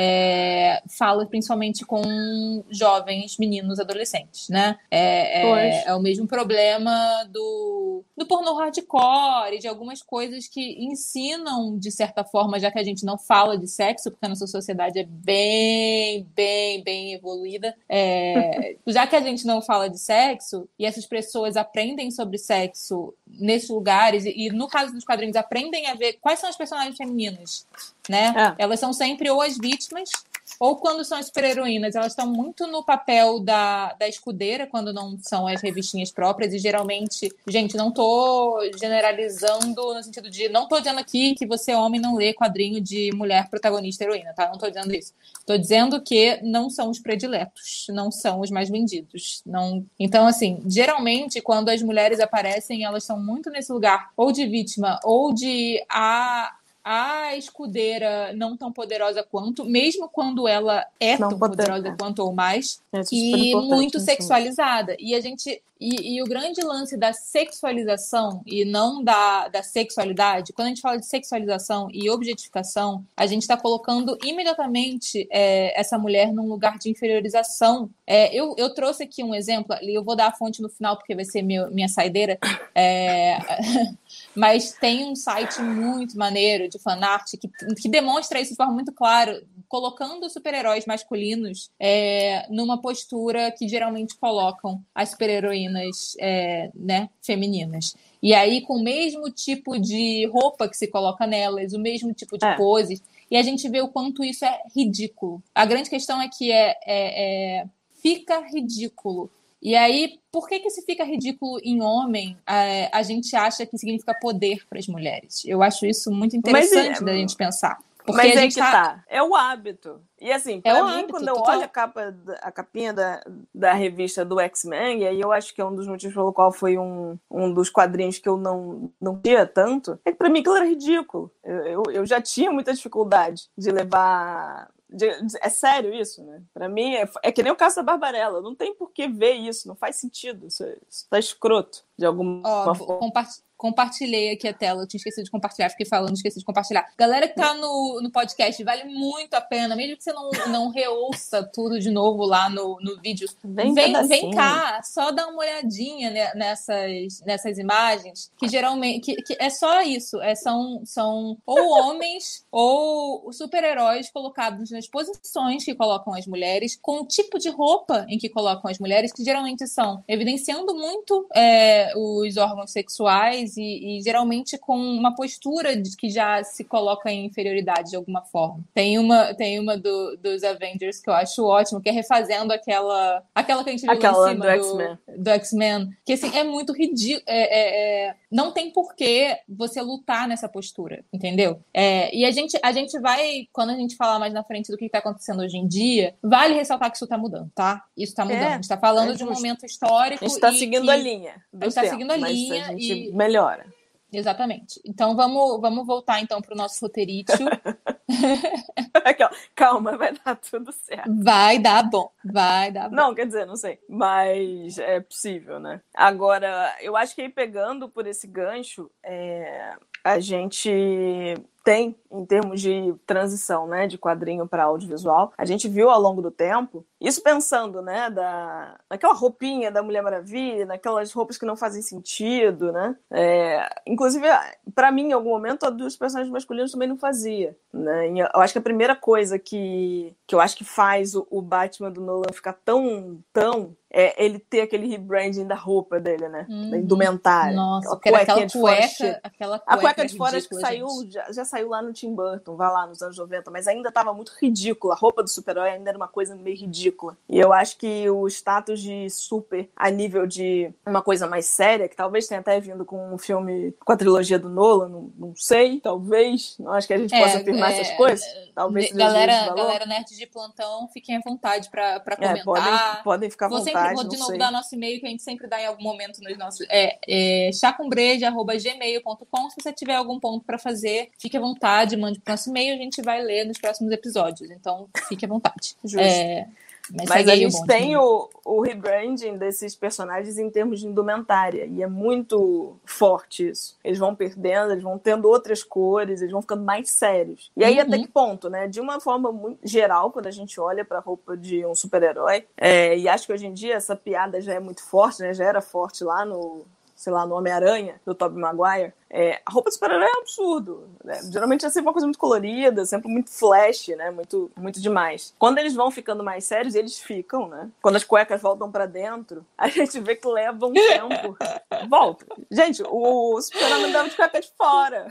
S1: é, fala principalmente com jovens meninos adolescentes, né? É, é, é, o mesmo problema do, do pornô hardcore e de algumas coisas que ensinam, de certa forma, já que a gente não fala de sexo, porque a nossa sociedade é bem, bem, bem evoluída, é, já que a gente não fala de sexo e essas pessoas aprendem sobre sexo nesses lugares, e, e no caso dos quadrinhos, aprendem a ver quais são as personagens femininas né? É. Elas são sempre ou as vítimas ou quando são as super-heroínas, elas estão muito no papel da, da escudeira, quando não são as revistinhas próprias, e geralmente, gente, não tô generalizando no sentido de, não tô dizendo aqui que você, homem, não lê quadrinho de mulher protagonista heroína, tá? Não tô dizendo isso. Tô dizendo que não são os prediletos, não são os mais vendidos. Não... Então, assim, geralmente, quando as mulheres aparecem, elas estão muito nesse lugar ou de vítima ou de a a escudeira não tão poderosa quanto, mesmo quando ela é não tão poderosa quanto ou mais, é e muito sexualizada. E a gente e, e, o grande lance da sexualização e não da, da sexualidade, quando a gente fala de sexualização e objetificação, a gente está colocando imediatamente é, essa mulher num lugar de inferiorização. É, eu, eu trouxe aqui um exemplo, eu vou dar a fonte no final porque vai ser meu, minha saideira. É, mas tem um site muito maneiro de fanart que, que demonstra isso de forma muito clara, colocando super-heróis masculinos é, numa postura que geralmente colocam as super-heroínas é, né, femininas. E aí, com o mesmo tipo de roupa que se coloca nelas, o mesmo tipo de é. poses, e a gente vê o quanto isso é ridículo. A grande questão é que é, é, é fica ridículo. E aí, por que, que se fica ridículo em homem? A, a gente acha que significa poder para as mulheres. Eu acho isso muito interessante Mas, da gente pensar.
S2: Porque Mas é que tá... tá... É o hábito. E assim, pra é mim, hábito, quando eu olho a capa, a capinha da, da revista do X-Men, e aí eu acho que é um dos motivos pelo qual foi um, um dos quadrinhos que eu não, não tinha tanto, é que pra mim aquilo era ridículo. Eu, eu, eu já tinha muita dificuldade de levar é sério isso, né? Pra mim, é, é, que nem o caso da Barbarella. Não tem por que ver isso, não faz sentido. Isso, isso tá escroto, de alguma
S1: Ó, forma compartilhei aqui a tela, eu tinha esquecido de compartilhar, fiquei falando, esqueci de compartilhar. Galera que tá no, no podcast, vale muito a pena, mesmo que você não, não reouça tudo de novo lá no, no vídeo. Vem, vem, vem cá, só dá uma olhadinha nessas, nessas imagens, que geralmente que, que é só isso, é, são, são ou homens ou super-heróis colocados nas posições que colocam as mulheres, com o tipo de roupa em que colocam as mulheres, que geralmente são evidenciando muito é, os órgãos sexuais e, e, geralmente com uma postura de que já se coloca em inferioridade de alguma forma. Tem uma, tem uma do, dos Avengers que eu acho ótimo, que é refazendo aquela, aquela que a gente viu aquela em cima do X-Men. Do X-Men. Que assim, é muito ridículo. É, é, é, não tem porquê você lutar nessa postura, entendeu? É, e a gente, a gente vai, quando a gente falar mais na frente do que está acontecendo hoje em dia, vale ressaltar que isso está mudando, tá? Isso está mudando. É, a gente está falando de um momento histórico.
S2: A gente está seguindo a linha.
S1: A gente está seguindo a linha. A gente
S2: e melhora.
S1: Exatamente. Então vamos, vamos voltar então para o nosso roteirito.
S2: Calma, vai dar tudo certo.
S1: Vai dar bom, vai dar bom.
S2: Não, quer dizer, não sei, mas é possível, né? Agora, eu acho que aí pegando por esse gancho, é, a gente tem em termos de transição, né, de quadrinho para audiovisual. A gente viu ao longo do tempo, isso pensando, né, da naquela roupinha da Mulher Maravilha, naquelas roupas que não fazem sentido, né? É, inclusive, para mim, em algum momento, a dos personagens masculinos também não fazia, né? E eu acho que a primeira coisa que, que eu acho que faz o, o Batman do Nolan ficar tão, tão é ele ter aquele rebranding da roupa dele, né? Uhum. Da indumentária.
S1: Nossa, aquela, aquela cueca, fora, aquela cueca,
S2: a cueca de fora acho que saiu, já, já, saiu lá no Tim Burton, vai lá nos anos 90, mas ainda estava muito ridícula. A roupa do super-herói ainda era uma coisa meio ridícula. E eu acho que o status de super a nível de uma coisa mais séria, que talvez tenha até vindo com um filme com a trilogia do Nolan, não, não sei, talvez. Não acho que a gente é, possa afirmar é, essas coisas. Talvez
S1: galera, galera nerd de plantão, fiquem à vontade para comentar. É,
S2: podem, podem ficar à vontade sempre,
S1: vou de novo sei. dar nosso e-mail, que a gente sempre dá em algum momento nos nossos. É, é. Se você tiver algum ponto para fazer, fique à vontade, mande para o nosso e-mail, a gente vai ler nos próximos episódios. Então, fique à vontade.
S2: Justo. É, mas, Mas a gente tem o, o rebranding desses personagens em termos de indumentária. E é muito forte isso. Eles vão perdendo, eles vão tendo outras cores, eles vão ficando mais sérios. E aí, uhum. até que ponto, né? De uma forma muito geral, quando a gente olha pra roupa de um super-herói, é, e acho que hoje em dia essa piada já é muito forte, né? Já era forte lá no, sei lá, no Homem-Aranha, do Tobey Maguire, é, a roupa de super-herói é um absurdo. Né? Geralmente é sempre uma coisa muito colorida, sempre muito flash, né? Muito, muito demais. Quando eles vão ficando mais sérios, eles ficam, né? Quando as cuecas voltam para dentro, a gente vê que leva um tempo. Volta. Gente, o super-homem andava de cueca de fora.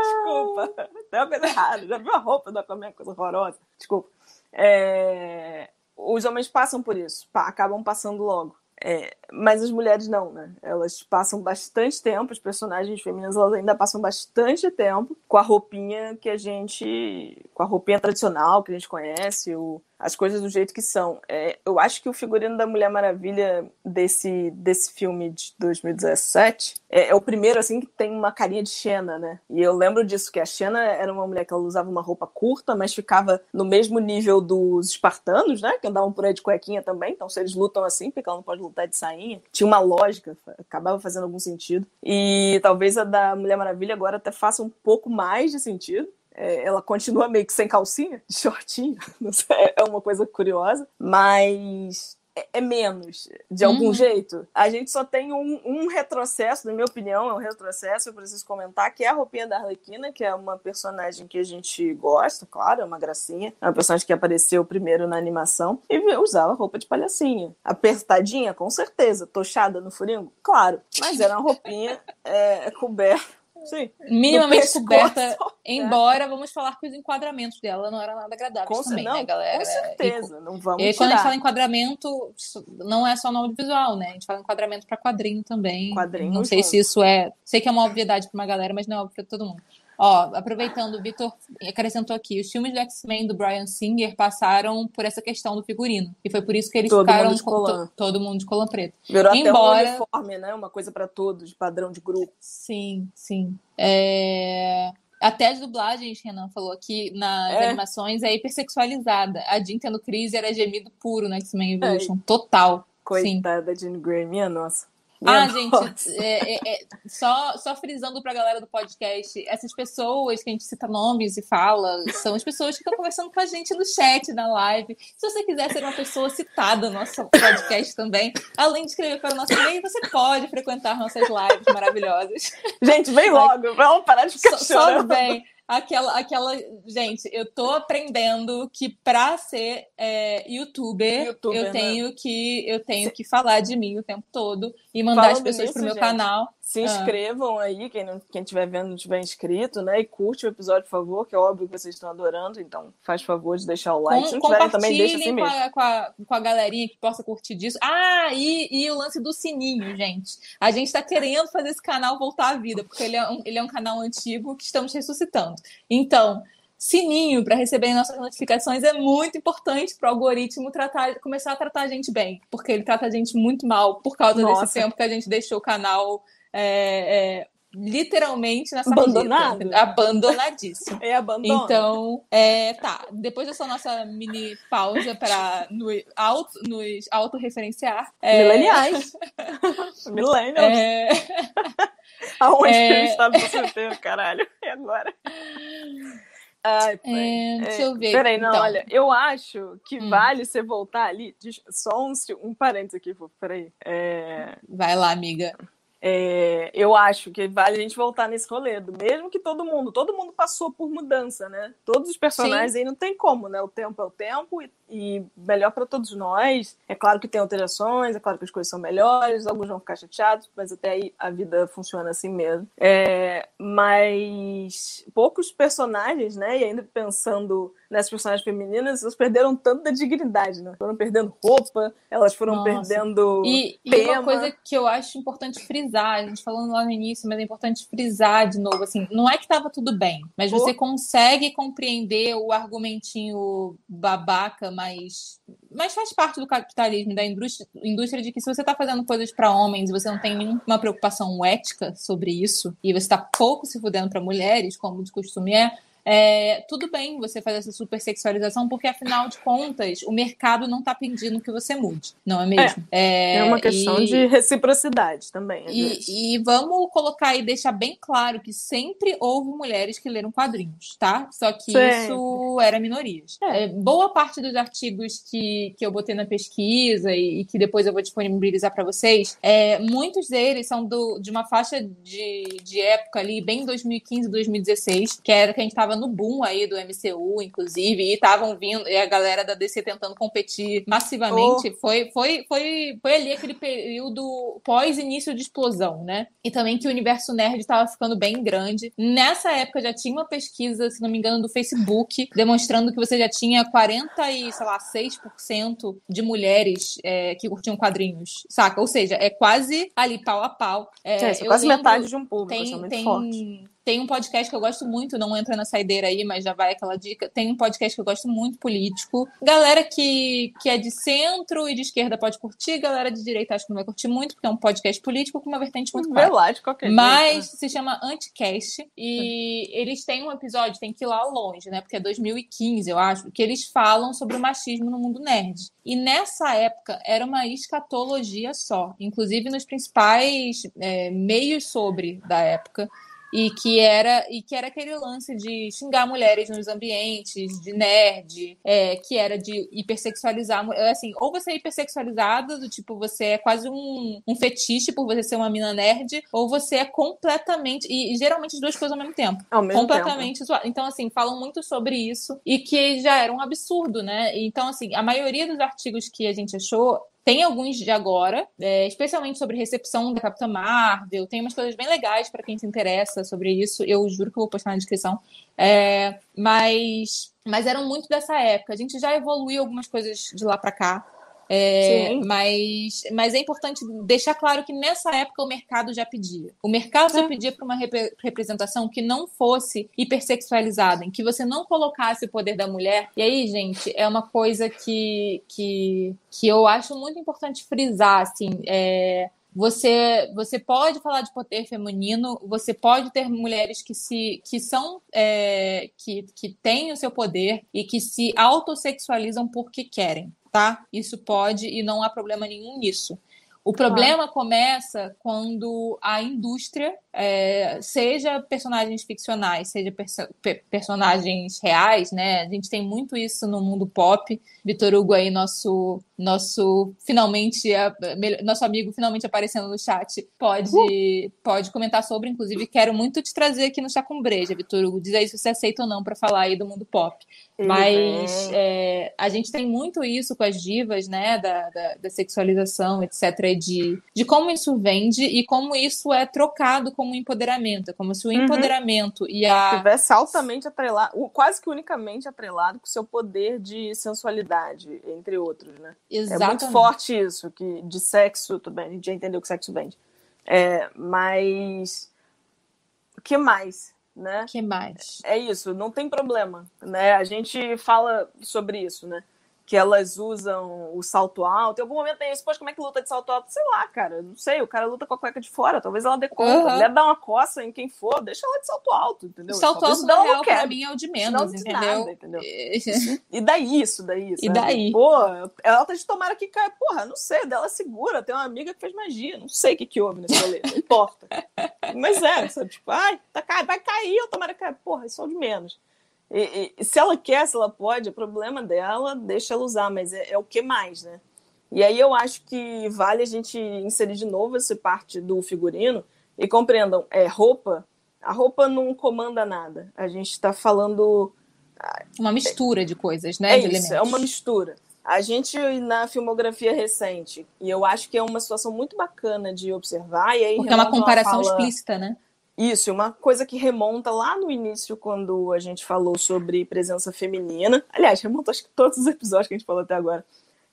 S2: Desculpa. Deu coisa errada. Já viu a roupa do Aquaman, coisa horrorosa? Desculpa. É... Os homens passam por isso. Pá, acabam passando logo. É, mas as mulheres não, né? Elas passam bastante tempo, as personagens femininas elas ainda passam bastante tempo com a roupinha que a gente. com a roupinha tradicional que a gente conhece, o, as coisas do jeito que são. É, eu acho que o figurino da Mulher Maravilha desse, desse filme de 2017 é, é, o primeiro, assim, que tem uma carinha de Xena, né? E eu lembro disso, que a Xena era uma mulher que ela usava uma roupa curta, mas ficava no mesmo nível dos espartanos, né? Que andavam por aí de cuequinha também. Então, se eles lutam assim, porque ela não pode lutar de sainha, tinha uma lógica, acabava fazendo algum sentido. E talvez a da Mulher Maravilha agora até faça um pouco mais de sentido. É, ela continua meio que sem calcinha, de shortinho, é uma coisa curiosa, mas é, é menos, de algum uhum. jeito. A gente só tem um, um, retrocesso, na minha opinião, é um retrocesso, eu preciso comentar, que é a roupinha da Arlequina, que é uma personagem que a gente gosta, claro, é uma gracinha. É uma personagem que apareceu primeiro na animação e usava roupa de palhacinha. Apertadinha, com certeza. Tochada no furingo? Claro. Mas era uma roupinha é, coberta Sim.
S1: minimamente coberta, embora vamos falar que os enquadramentos dela não eram nada agradáveis com também,
S2: não,
S1: né, galera?
S2: Com certeza, e, não vamos
S1: E
S2: quando
S1: a gente fala enquadramento, não é só no audiovisual, né? A gente fala enquadramento para quadrinho também.
S2: Quadrinho
S1: não sei se isso é... Sei que é uma obviedade para uma galera, mas não é óbvio para todo mundo. Ó, aproveitando, o Vitor acrescentou aqui, os filmes do X-Men do Brian Singer passaram por essa questão do figurino. E foi por isso que eles
S2: todo
S1: ficaram
S2: mundo com to,
S1: todo mundo de colã preto.
S2: Virou Embora... até um uniforme, né? Uma coisa para todos, padrão de grupo.
S1: Sim, sim. É... Até as dublagens, Renan falou aqui, nas é. animações é hipersexualizada. A Jean tendo crise era gemido puro no X-Men Evolution. É. Total.
S2: Coitada da Jean Grey, minha nossa.
S1: Ah, gente, é, é, é, só, só frisando pra galera do podcast, essas pessoas que a gente cita nomes e fala, são as pessoas que estão conversando com a gente no chat, na live. Se você quiser ser uma pessoa citada no nosso podcast também, além de escrever para o nosso e-mail, você pode frequentar nossas lives maravilhosas.
S2: Gente, vem logo, vamos parar de ficar
S1: só, Só vem aquela, aquela. Gente, eu tô aprendendo que pra ser é, youtuber, YouTuber, eu né? tenho que eu tenho que falar de mim o tempo todo e mandar Falando as pessoas nisso, pro meu gente, canal.
S2: Se ah. inscrevam ah. aí, quem não, quem estiver vendo não estiver inscrito, né? E curte o episódio, por favor, que é óbvio que vocês estão adorando, então faz favor de deixar o like. Com, Se não tiverem também, deixa assim
S1: com a, com, a, com a galerinha que possa curtir disso. Ah, e, e o lance do sininho, gente. A gente tá querendo fazer esse canal voltar à vida, porque ele é um, ele é um canal antigo que estamos ressuscitando. Então, sininho para receber nossas notificações é muito importante para o algoritmo tratar, começar a tratar a gente bem, porque ele trata a gente muito mal por causa Nossa. desse tempo que a gente deixou o canal é, é, literalmente nessa
S2: Abandonado?
S1: Abandonadíssimo.
S2: É abandono.
S1: Então, é, tá. Depois dessa nossa mini pausa para nos, auto, nos autorreferenciar.
S2: É... Mileniais. Millennials. É... Aonde é... que a gente tá no caralho? E agora?
S1: Ai. É, deixa eu ver.
S2: Peraí, não, então. olha, eu acho que hum. vale você voltar ali. Só um, um parênteses aqui, peraí. É...
S1: Vai lá, amiga.
S2: É, eu acho que vale a gente voltar nesse rolê, do mesmo que todo mundo, todo mundo passou por mudança, né? Todos os personagens Sim. aí não tem como, né? O tempo é o tempo e, e melhor para todos nós. É claro que tem alterações, é claro que as coisas são melhores, alguns vão ficar chateados, mas até aí a vida funciona assim mesmo. É, mas poucos personagens, né? E ainda pensando nessas personagens femininas, elas perderam tanta dignidade, né? Foram perdendo roupa, elas foram Nossa. perdendo.
S1: E, e, uma coisa que eu acho importante frisar, a gente falando lá no início, mas é importante frisar de novo, assim, não é que estava tudo bem, mas você consegue compreender o argumentinho babaca, mas, mas faz parte do capitalismo, da indústria, indústria de que se você está fazendo coisas para homens e você não tem nenhuma preocupação ética sobre isso, e você está pouco se fudendo para mulheres, como de costume é, é, tudo bem você fazer essa supersexualização, porque afinal de contas, o mercado não está pedindo que você mude, não é mesmo?
S2: É, é, é uma questão e, de reciprocidade também.
S1: E, e, vamos colocar e deixar bem claro que sempre houve mulheres que leram quadrinhos, tá? Só que sempre. isso era minorias. É. é. boa parte dos artigos que, que eu botei na pesquisa e, e que depois eu vou disponibilizar para vocês, é, muitos deles são do, de uma faixa de, de época ali, bem 2015, 2016, que era que a gente estava no boom aí do MCU, inclusive, e estavam vindo, e a galera da DC tentando competir massivamente. Oh. Foi, foi, foi, foi ali aquele período pós-início de explosão, né? E também que o universo nerd estava ficando bem grande. Nessa época já tinha uma pesquisa, se não me engano, do Facebook, demonstrando que você já tinha 40 e, sei lá, 6% de mulheres é, que curtiam quadrinhos, saca? Ou seja, é quase ali pau a pau.
S2: É, é quase lembro, metade de um público, tem, tem, forte
S1: tem um podcast que eu gosto muito, não entra na saideira aí, mas já vai aquela dica. Tem um podcast que eu gosto muito, político. Galera que, que é de centro e de esquerda pode curtir, galera de direita acho que não vai curtir muito, porque é um podcast político com uma vertente muito
S2: clara. lá de qualquer
S1: Mas jeito. se chama Anticast e eles têm um episódio, tem que ir lá longe, né? Porque é 2015, eu acho, que eles falam sobre o machismo no mundo nerd. E nessa época era uma escatologia só, inclusive nos principais é, meios sobre da época e que era e que era aquele lance de xingar mulheres nos ambientes, de nerd, é, que era de hipersexualizar, assim, ou você é hipersexualizada, do tipo, você é quase um, um fetiche por você ser uma mina nerd, ou você é completamente, e, e geralmente as duas coisas ao mesmo tempo.
S2: Ao mesmo
S1: completamente
S2: tempo.
S1: Então, assim, falam muito sobre isso e que já era um absurdo, né? Então, assim, a maioria dos artigos que a gente achou tem alguns de agora, é, especialmente sobre recepção da Capitã Marvel. Tem umas coisas bem legais para quem se interessa sobre isso. Eu juro que eu vou postar na descrição. É, mas, mas eram muito dessa época. A gente já evoluiu algumas coisas de lá para cá. É, mas, mas é importante deixar claro que nessa época o mercado já pedia. O mercado já pedia para uma rep representação que não fosse hipersexualizada, em que você não colocasse o poder da mulher. E aí, gente, é uma coisa que, que, que eu acho muito importante frisar, assim, é, você, você pode falar de poder feminino, você pode ter mulheres que se que são é, que, que têm o seu poder e que se autossexualizam porque querem tá? Isso pode e não há problema nenhum nisso. O problema começa quando a indústria, é, seja personagens ficcionais, seja perso personagens reais, né? A gente tem muito isso no mundo pop. Vitor Hugo aí, nosso, nosso finalmente, a, nosso amigo finalmente aparecendo no chat, pode, pode comentar sobre. Inclusive, quero muito te trazer aqui no Chá com Breja, Vitor Hugo. Diz aí se você aceita ou não para falar aí do mundo pop. Mas é, a gente tem muito isso com as divas, né? Da, da, da, sexualização, etc. De, de como isso vende e como isso é trocado como empoderamento. É como se o uhum. empoderamento e a.
S2: Tivesse altamente atrelado, quase que unicamente atrelado com o seu poder de sensualidade, entre outros, né?
S1: Exatamente.
S2: É muito forte isso, que de sexo, tudo bem, a gente já entendeu que sexo vende. É, mas. O que mais? né?
S1: que mais?
S2: É isso, não tem problema, né? A gente fala sobre isso, né? Que elas usam o salto alto. Em algum momento tem isso, como é que luta de salto alto? Sei lá, cara, não sei, o cara luta com a cueca de fora, talvez ela dê conta. Uhum. Mulher dá uma coça em quem for, deixa ela de salto alto, entendeu?
S1: O salto talvez alto, na real, pra mim é o de menos, entendeu? Nada,
S2: entendeu? e daí isso, daí isso.
S1: E daí?
S2: Pô, ela tá de tomara que caia. Porra, não sei, dela segura, tem uma amiga que fez magia, não sei o que que houve nesse rolê, não importa. Mas é, sabe, tipo, ai, tá, vai cair, eu tomara que caia. Porra, isso é o de menos. E, e, se ela quer, se ela pode, é problema dela, deixa ela usar, mas é, é, o que mais, né? E aí eu acho que vale a gente inserir de novo essa parte do figurino e compreendam, é roupa, a roupa não comanda nada. A gente está falando
S1: uma mistura de coisas, né?
S2: É isso, elementos. é uma mistura. A gente na filmografia recente, e eu acho que é uma situação muito bacana de observar. E aí
S1: Porque é uma comparação fala... explícita, né?
S2: Isso, uma coisa que remonta lá no início, quando a gente falou sobre presença feminina. Aliás, remonta acho que todos os episódios que a gente falou até agora.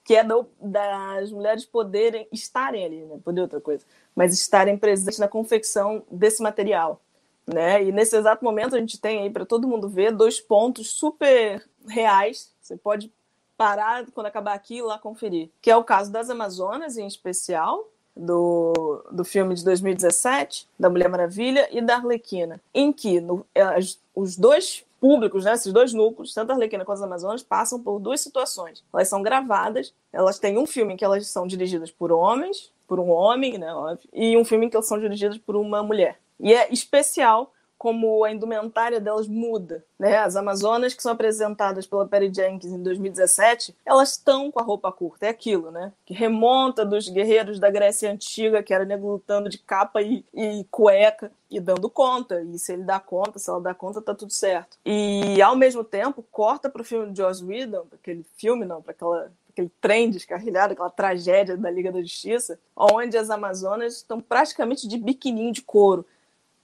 S2: Que é do, das mulheres poderem estarem ali, né? Poder outra coisa. Mas estarem presentes na confecção desse material. Né? E nesse exato momento a gente tem aí para todo mundo ver dois pontos super reais. Você pode parar quando acabar aqui e lá conferir. Que é o caso das Amazonas, em especial, do, do filme de 2017, da Mulher Maravilha, e da Arlequina, em que no, as, os dois públicos, né, esses dois núcleos, tanto a Arlequina quanto as Amazonas, passam por duas situações. Elas são gravadas, elas têm um filme em que elas são dirigidas por homens, por um homem, né, óbvio, e um filme em que elas são dirigidas por uma mulher. E é especial como a indumentária delas muda. Né? As Amazonas, que são apresentadas pela Perry Jenkins em 2017, elas estão com a roupa curta. É aquilo, né? Que remonta dos guerreiros da Grécia Antiga, que era nego lutando de capa e, e cueca e dando conta. E se ele dá conta, se ela dá conta, tá tudo certo. E, ao mesmo tempo, corta para o filme de Joss Whedon, aquele filme, não, para aquela aquele trem descarrilhado, aquela tragédia da Liga da Justiça, onde as Amazonas estão praticamente de biquininho de couro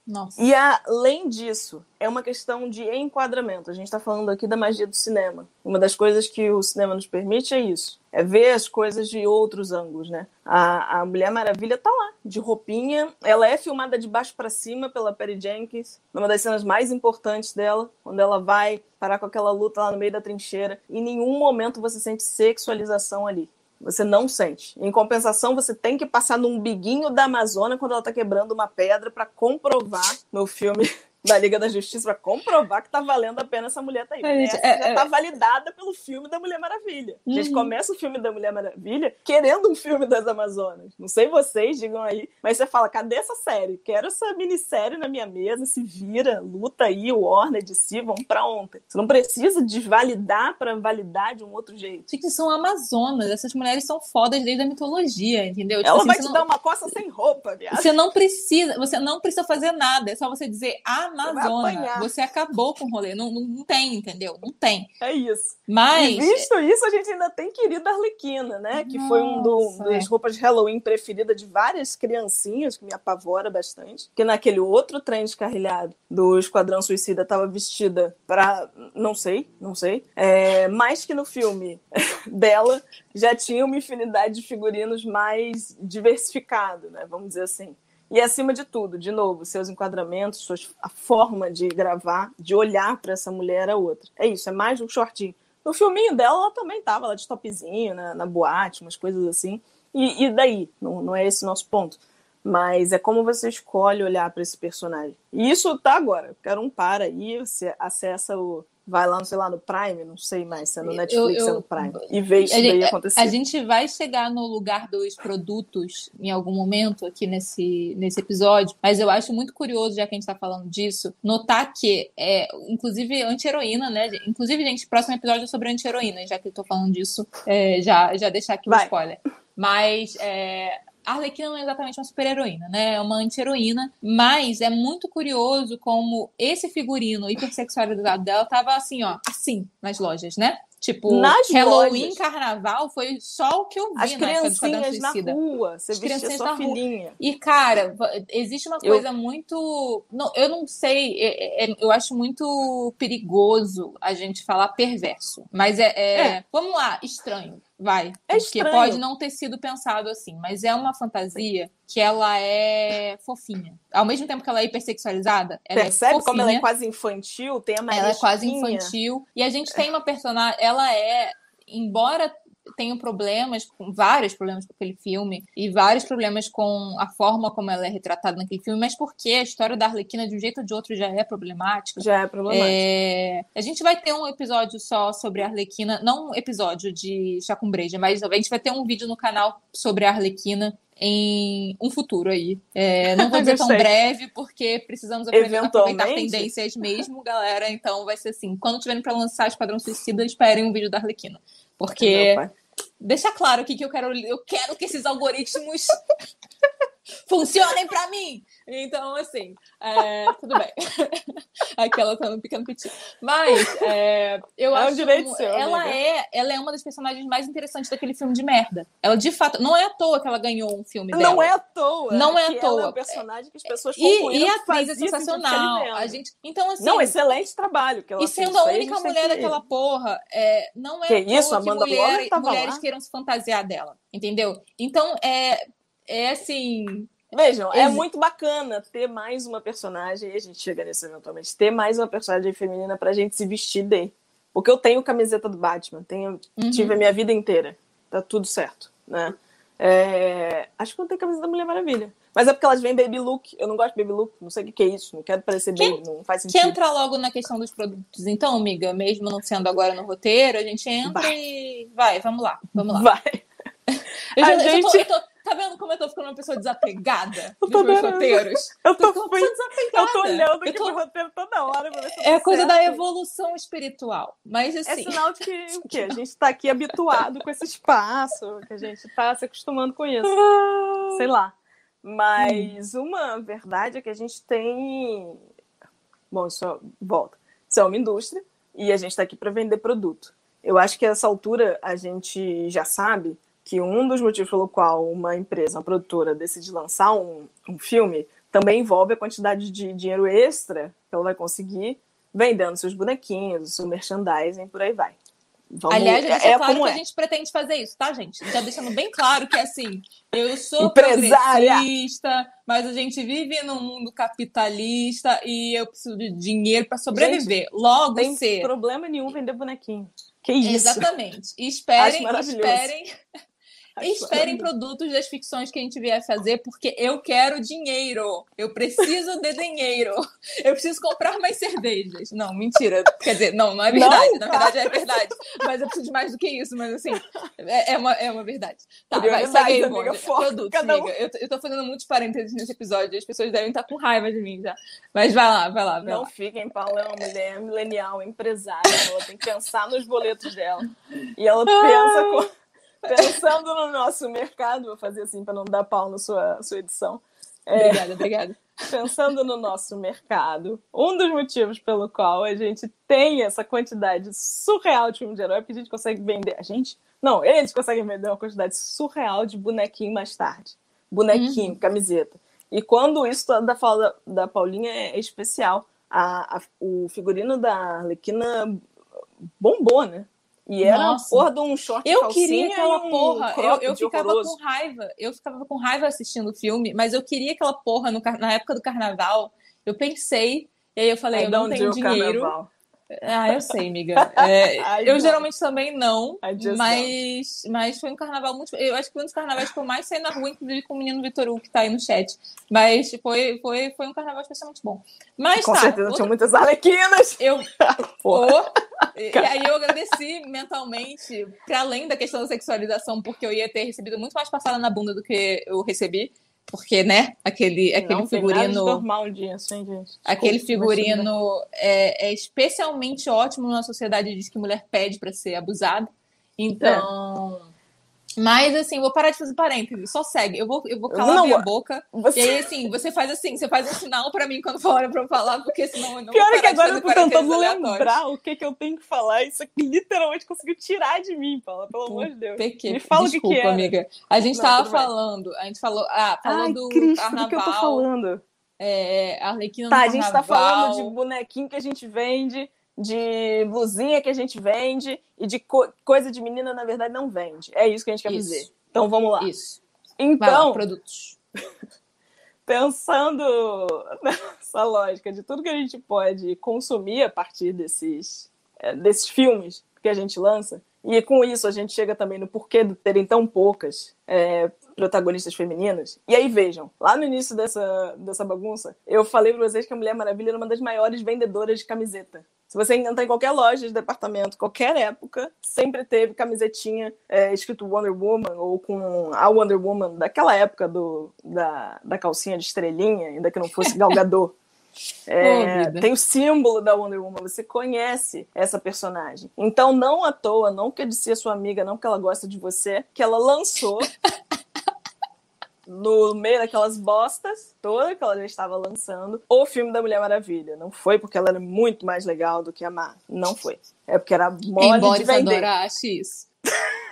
S1: Nossa.
S2: E além disso, é uma questão de enquadramento. A gente está falando aqui da magia do cinema. Uma das coisas que o cinema nos permite é isso. É ver as coisas de outros ângulos, né? A, a Mulher Maravilha tá lá, de roupinha. Ela é filmada de baixo para cima pela Perry Jenkins, numa das cenas mais importantes dela, quando ela vai parar com aquela luta lá no meio da trincheira. Em nenhum momento você sente sexualização ali. Você não sente. Em compensação, você tem que passar num biguinho da Amazônia quando ela está quebrando uma pedra para comprovar no filme da Liga da Justiça para comprovar que tá valendo a pena essa mulher tá aí. É, essa é, já é... tá validada pelo filme da Mulher Maravilha. Uhum. A gente uhum. começa o filme da Mulher Maravilha querendo um filme das Amazonas. Não sei vocês, digam aí, mas você fala, cadê essa série? Quero essa minissérie na minha mesa, se vira, luta aí, o Warner de si, vamos pra ontem. Você não precisa desvalidar para validar de um outro jeito.
S1: Gente, são Amazonas, essas mulheres são fodas desde a mitologia, entendeu?
S2: Tipo, Ela assim, vai te não... dar uma coça sem roupa, viado.
S1: Você não precisa, você não precisa fazer nada, é só você dizer, ah, Amazônia. Você, acabou com o rolê. Não, não, tem, entendeu? Não tem.
S2: É isso.
S1: Mas.
S2: E visto isso, a gente ainda tem querida Arlequina, né? Que Nossa, foi um do, das é. roupas de Halloween preferida de várias criancinhas, que me apavora bastante. Que naquele outro trem descarrilhado do Esquadrão Suicida estava vestida para Não sei, não sei. É, mais que no filme dela já tinha uma infinidade de figurinos mais diversificado, né? Vamos dizer assim. E acima de tudo, de novo, seus enquadramentos, suas, a forma de gravar, de olhar para essa mulher é outra. É isso, é mais um shortinho. No filminho dela, ela também tava lá de topzinho, na, na boate, umas coisas assim. E, e daí? Não, não é esse nosso ponto. Mas é como você escolhe olhar para esse personagem. E isso tá agora. Quero um para aí, você acessa o vai lá, sei lá, no Prime, não sei mais se é no Netflix, ou é no Prime, e vê isso daí acontecer.
S1: A gente vai chegar no lugar dos produtos em algum momento aqui nesse, nesse episódio, mas eu acho muito curioso, já que a gente tá falando disso, notar que, é, inclusive, anti-heroína, né? Inclusive, gente, próximo episódio é sobre anti-heroína, já que eu tô falando disso, é, já, já deixar aqui o um spoiler. Mas é, a Arlequina não é exatamente uma super-heroína, né? É uma anti-heroína, mas é muito curioso como esse figurino hipersexualizado dela tava assim, ó, assim, nas lojas, né? Tipo, Nas Halloween, lojas. Carnaval foi só o que eu vi
S2: As
S1: na
S2: do na rua, você As vestia sua filhinha. Rua.
S1: E, cara, existe uma coisa eu... muito... Não, eu não sei, é, é, eu acho muito perigoso a gente falar perverso. Mas é, é... é. Vamos lá, estranho. Vai. É porque estranho. pode não ter sido pensado assim, mas é uma fantasia que ela é fofinha. Ao mesmo tempo que ela é hipersexualizada, ela é
S2: Percebe
S1: é
S2: como ela é quase infantil? Tem a
S1: Ela é quase infantil. E a gente tem uma personagem, ela é, embora tenho problemas, vários problemas com aquele filme, e vários problemas com a forma como ela é retratada naquele filme, mas porque a história da Arlequina, de um jeito ou de outro, já é problemática.
S2: Já é problemática. É...
S1: A gente vai ter um episódio só sobre a Arlequina, não um episódio de Chá com Breja, mas a gente vai ter um vídeo no canal sobre a Arlequina em um futuro aí. É, não vou dizer tão breve, porque precisamos aproveitar tendências mesmo, galera. Então vai ser assim: quando tiverem para lançar Esquadrão Suicida, esperem um vídeo da Arlequina. Porque deixa claro aqui que eu quero, eu quero que esses algoritmos funcionem para mim. Então, assim, é, tudo bem. Aquela tá no pequeno petit. Mas é, eu é acho
S2: um seu,
S1: ela é, ela é uma das personagens mais interessantes daquele filme de merda. Ela de fato, não é à toa que ela ganhou um filme dela.
S2: Não é à toa.
S1: Não é à toa. Ela
S2: é um personagem que as pessoas
S1: e, e a atriz é sensacional. A gente, então assim,
S2: Não, excelente trabalho que ela
S1: E sendo a única a mulher daquela porra, é, não é
S2: que isso, Amanda
S1: que mulher, mulheres lá. queiram se fantasiar dela, entendeu? Então é é assim,
S2: Vejam, é muito bacana ter mais uma personagem, e a gente chega nisso eventualmente, ter mais uma personagem feminina pra gente se vestir de. Porque eu tenho camiseta do Batman, tenho, uhum. tive a minha vida inteira. Tá tudo certo, né? É... Acho que não tem camisa da Mulher Maravilha. Mas é porque elas vêm baby look. Eu não gosto de baby look. Não sei o que é isso. Não quero parecer baby. Não faz sentido.
S1: Quer entrar logo na questão dos produtos, então, amiga? Mesmo não sendo agora no roteiro, a gente entra vai. e. Vai, vamos lá. Vamos lá.
S2: Vai.
S1: Eu, já, a gente... eu, tô, eu, tô, Tá vendo como eu tô ficando uma pessoa desapegada eu tô dos meus roteiros?
S2: Eu tô, tô desapegada. Eu tô olhando aqui tô... pro roteiro toda hora
S1: É coisa da evolução espiritual. Mas assim.
S2: É sinal de que, o quê? a gente tá aqui habituado com esse espaço, que a gente tá se acostumando com isso. Ah. Sei lá. Mas hum. uma verdade é que a gente tem. Bom, isso volta. Isso é uma indústria e a gente está aqui para vender produto. Eu acho que a essa altura a gente já sabe que um dos motivos pelo qual uma empresa, uma produtora, decide lançar um, um filme também envolve a quantidade de dinheiro extra que ela vai conseguir vendendo seus bonequinhos, seu merchandising, por aí vai.
S1: Vamos... Aliás, é, é claro que é. a gente pretende fazer isso, tá, gente? Já deixando bem claro que, assim, eu sou progressista, mas a gente vive num mundo capitalista e eu preciso de dinheiro para sobreviver. Gente, Logo,
S2: tem
S1: ser...
S2: problema nenhum vender bonequinho. Que isso?
S1: Exatamente. Esperem, esperem Esperem produtos das ficções que a gente vier fazer, porque eu quero dinheiro. Eu preciso de dinheiro. Eu preciso comprar mais cervejas. Não, mentira. Quer dizer, não, não é verdade. Não, Na verdade, é verdade. Mas eu preciso de mais do que isso. Mas assim, é, é uma, é uma verdade. Tá, vai, segue aí, amiga, Produtos, um... amiga. Eu, eu tô fazendo muitos parênteses nesse episódio. As pessoas devem estar com raiva de mim já. Mas vai lá, vai lá. Vai
S2: não
S1: lá.
S2: fiquem, Paula é uma mulher milenial, empresária. Ela tem que pensar nos boletos dela. E ela pensa com Pensando no nosso mercado, vou fazer assim para não dar pau na sua, sua edição.
S1: É, obrigada, obrigada.
S2: Pensando no nosso mercado, um dos motivos pelo qual a gente tem essa quantidade surreal de filme de herói é porque a gente consegue vender. A gente? Não, eles conseguem vender uma quantidade surreal de bonequinho mais tarde. Bonequinho, uhum. camiseta. E quando isso da fala da, Paulinha é, especial. A, a, o figurino da Arlequina bombou, né? E era Nossa. porra de um short
S1: Eu queria aquela um porra. Eu, eu ficava horroroso. com raiva. Eu ficava com raiva assistindo o filme, mas eu queria aquela porra no, na época do carnaval. Eu pensei, e aí eu falei, Aí eu não tenho dinheiro. Carnaval. Ah, eu sei, amiga. É, eu geralmente também não, mas, mas foi um carnaval muito. Eu acho que foi um dos carnavais que eu mais saí na rua, inclusive com o menino Vitor Hugo, que tá aí no chat. Mas foi, foi, foi um carnaval especialmente bom. Mas
S2: com
S1: tá,
S2: certeza outra... tinha muitas arlequinas.
S1: Eu. oh, e, aí eu agradeci mentalmente, para além da questão da sexualização, porque eu ia ter recebido muito mais passada na bunda do que eu recebi porque, né, aquele, aquele não, figurino.
S2: normal disso, hein, gente?
S1: aquele figurino é, é, especialmente ótimo numa sociedade que diz que mulher pede para ser abusada. Então. É. Mas, assim, vou parar de fazer parênteses, só segue. Eu vou, eu vou calar não, minha boca. Você... E aí, assim, você faz assim, você faz um sinal pra mim quando for hora pra eu falar, porque senão eu não
S2: Pior é que agora eu tô tentando lembrar o que, que eu tenho que falar. Isso aqui literalmente conseguiu tirar de mim, Paula, pelo amor de Deus.
S1: PQ. Me fala Desculpa, o que, que é. amiga. A gente não, tava falando, a gente falou, ah, falando
S2: Ai, Cristo, carnaval. do que eu tô falando?
S1: É, Arlequina
S2: tá, a gente tá falando de bonequinho que a gente vende de blusinha que a gente vende e de co coisa de menina, na verdade, não vende. É isso que a gente quer isso. dizer. Então vamos lá.
S1: Isso.
S2: Então,
S1: lá, produtos.
S2: pensando nessa lógica de tudo que a gente pode consumir a partir desses, é, desses filmes que a gente lança, e com isso a gente chega também no porquê de terem tão poucas é, protagonistas femininas. E aí vejam, lá no início dessa, dessa bagunça, eu falei pra vocês que a Mulher Maravilha era uma das maiores vendedoras de camiseta. Se você entrar em qualquer loja de departamento, qualquer época, sempre teve camisetinha é, escrito Wonder Woman ou com a Wonder Woman daquela época do, da, da calcinha de estrelinha, ainda que não fosse galgador. É, tem o símbolo da Wonder Woman, você conhece essa personagem. Então, não à toa, não quer dizer sua amiga, não que ela gosta de você, que ela lançou no meio daquelas bostas toda que ela já estava lançando, o filme da Mulher Maravilha. Não foi porque ela era muito mais legal do que a Mar. Não foi. É porque era mole Embora de vender.
S1: Embora ache isso.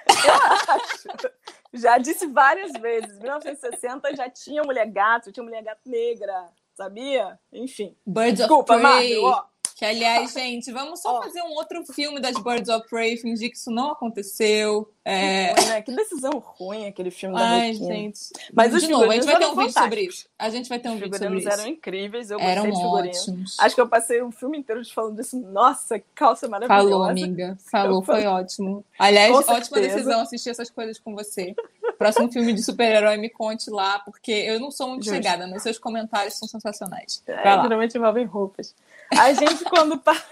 S2: Eu acho. Já disse várias vezes. 1960 já tinha mulher gato, tinha mulher gato negra, sabia? Enfim.
S1: Birds Desculpa, of Prey. Marvel, ó. Que, aliás, gente, vamos só oh. fazer um outro filme das Birds of Prey, fingir que isso não aconteceu. É...
S2: Que, ruim, né? que decisão ruim aquele filme da
S1: Ai, gente.
S2: Mas os
S1: de novo, a gente vai ter um vídeo sobre isso. A gente vai ter um vídeo sobre isso.
S2: eram incríveis, eu
S1: eram
S2: gostei de
S1: ótimos.
S2: Acho que eu passei um filme inteiro falando disso. Nossa, que calça maravilhosa.
S1: Falou, amiga. Falou, foi ótimo. Aliás, ótima decisão assistir essas coisas com você. Próximo filme de super-herói, me conte lá, porque eu não sou muito Justo. chegada, mas seus comentários são sensacionais.
S2: É, geralmente envolvem roupas. A gente, quando para.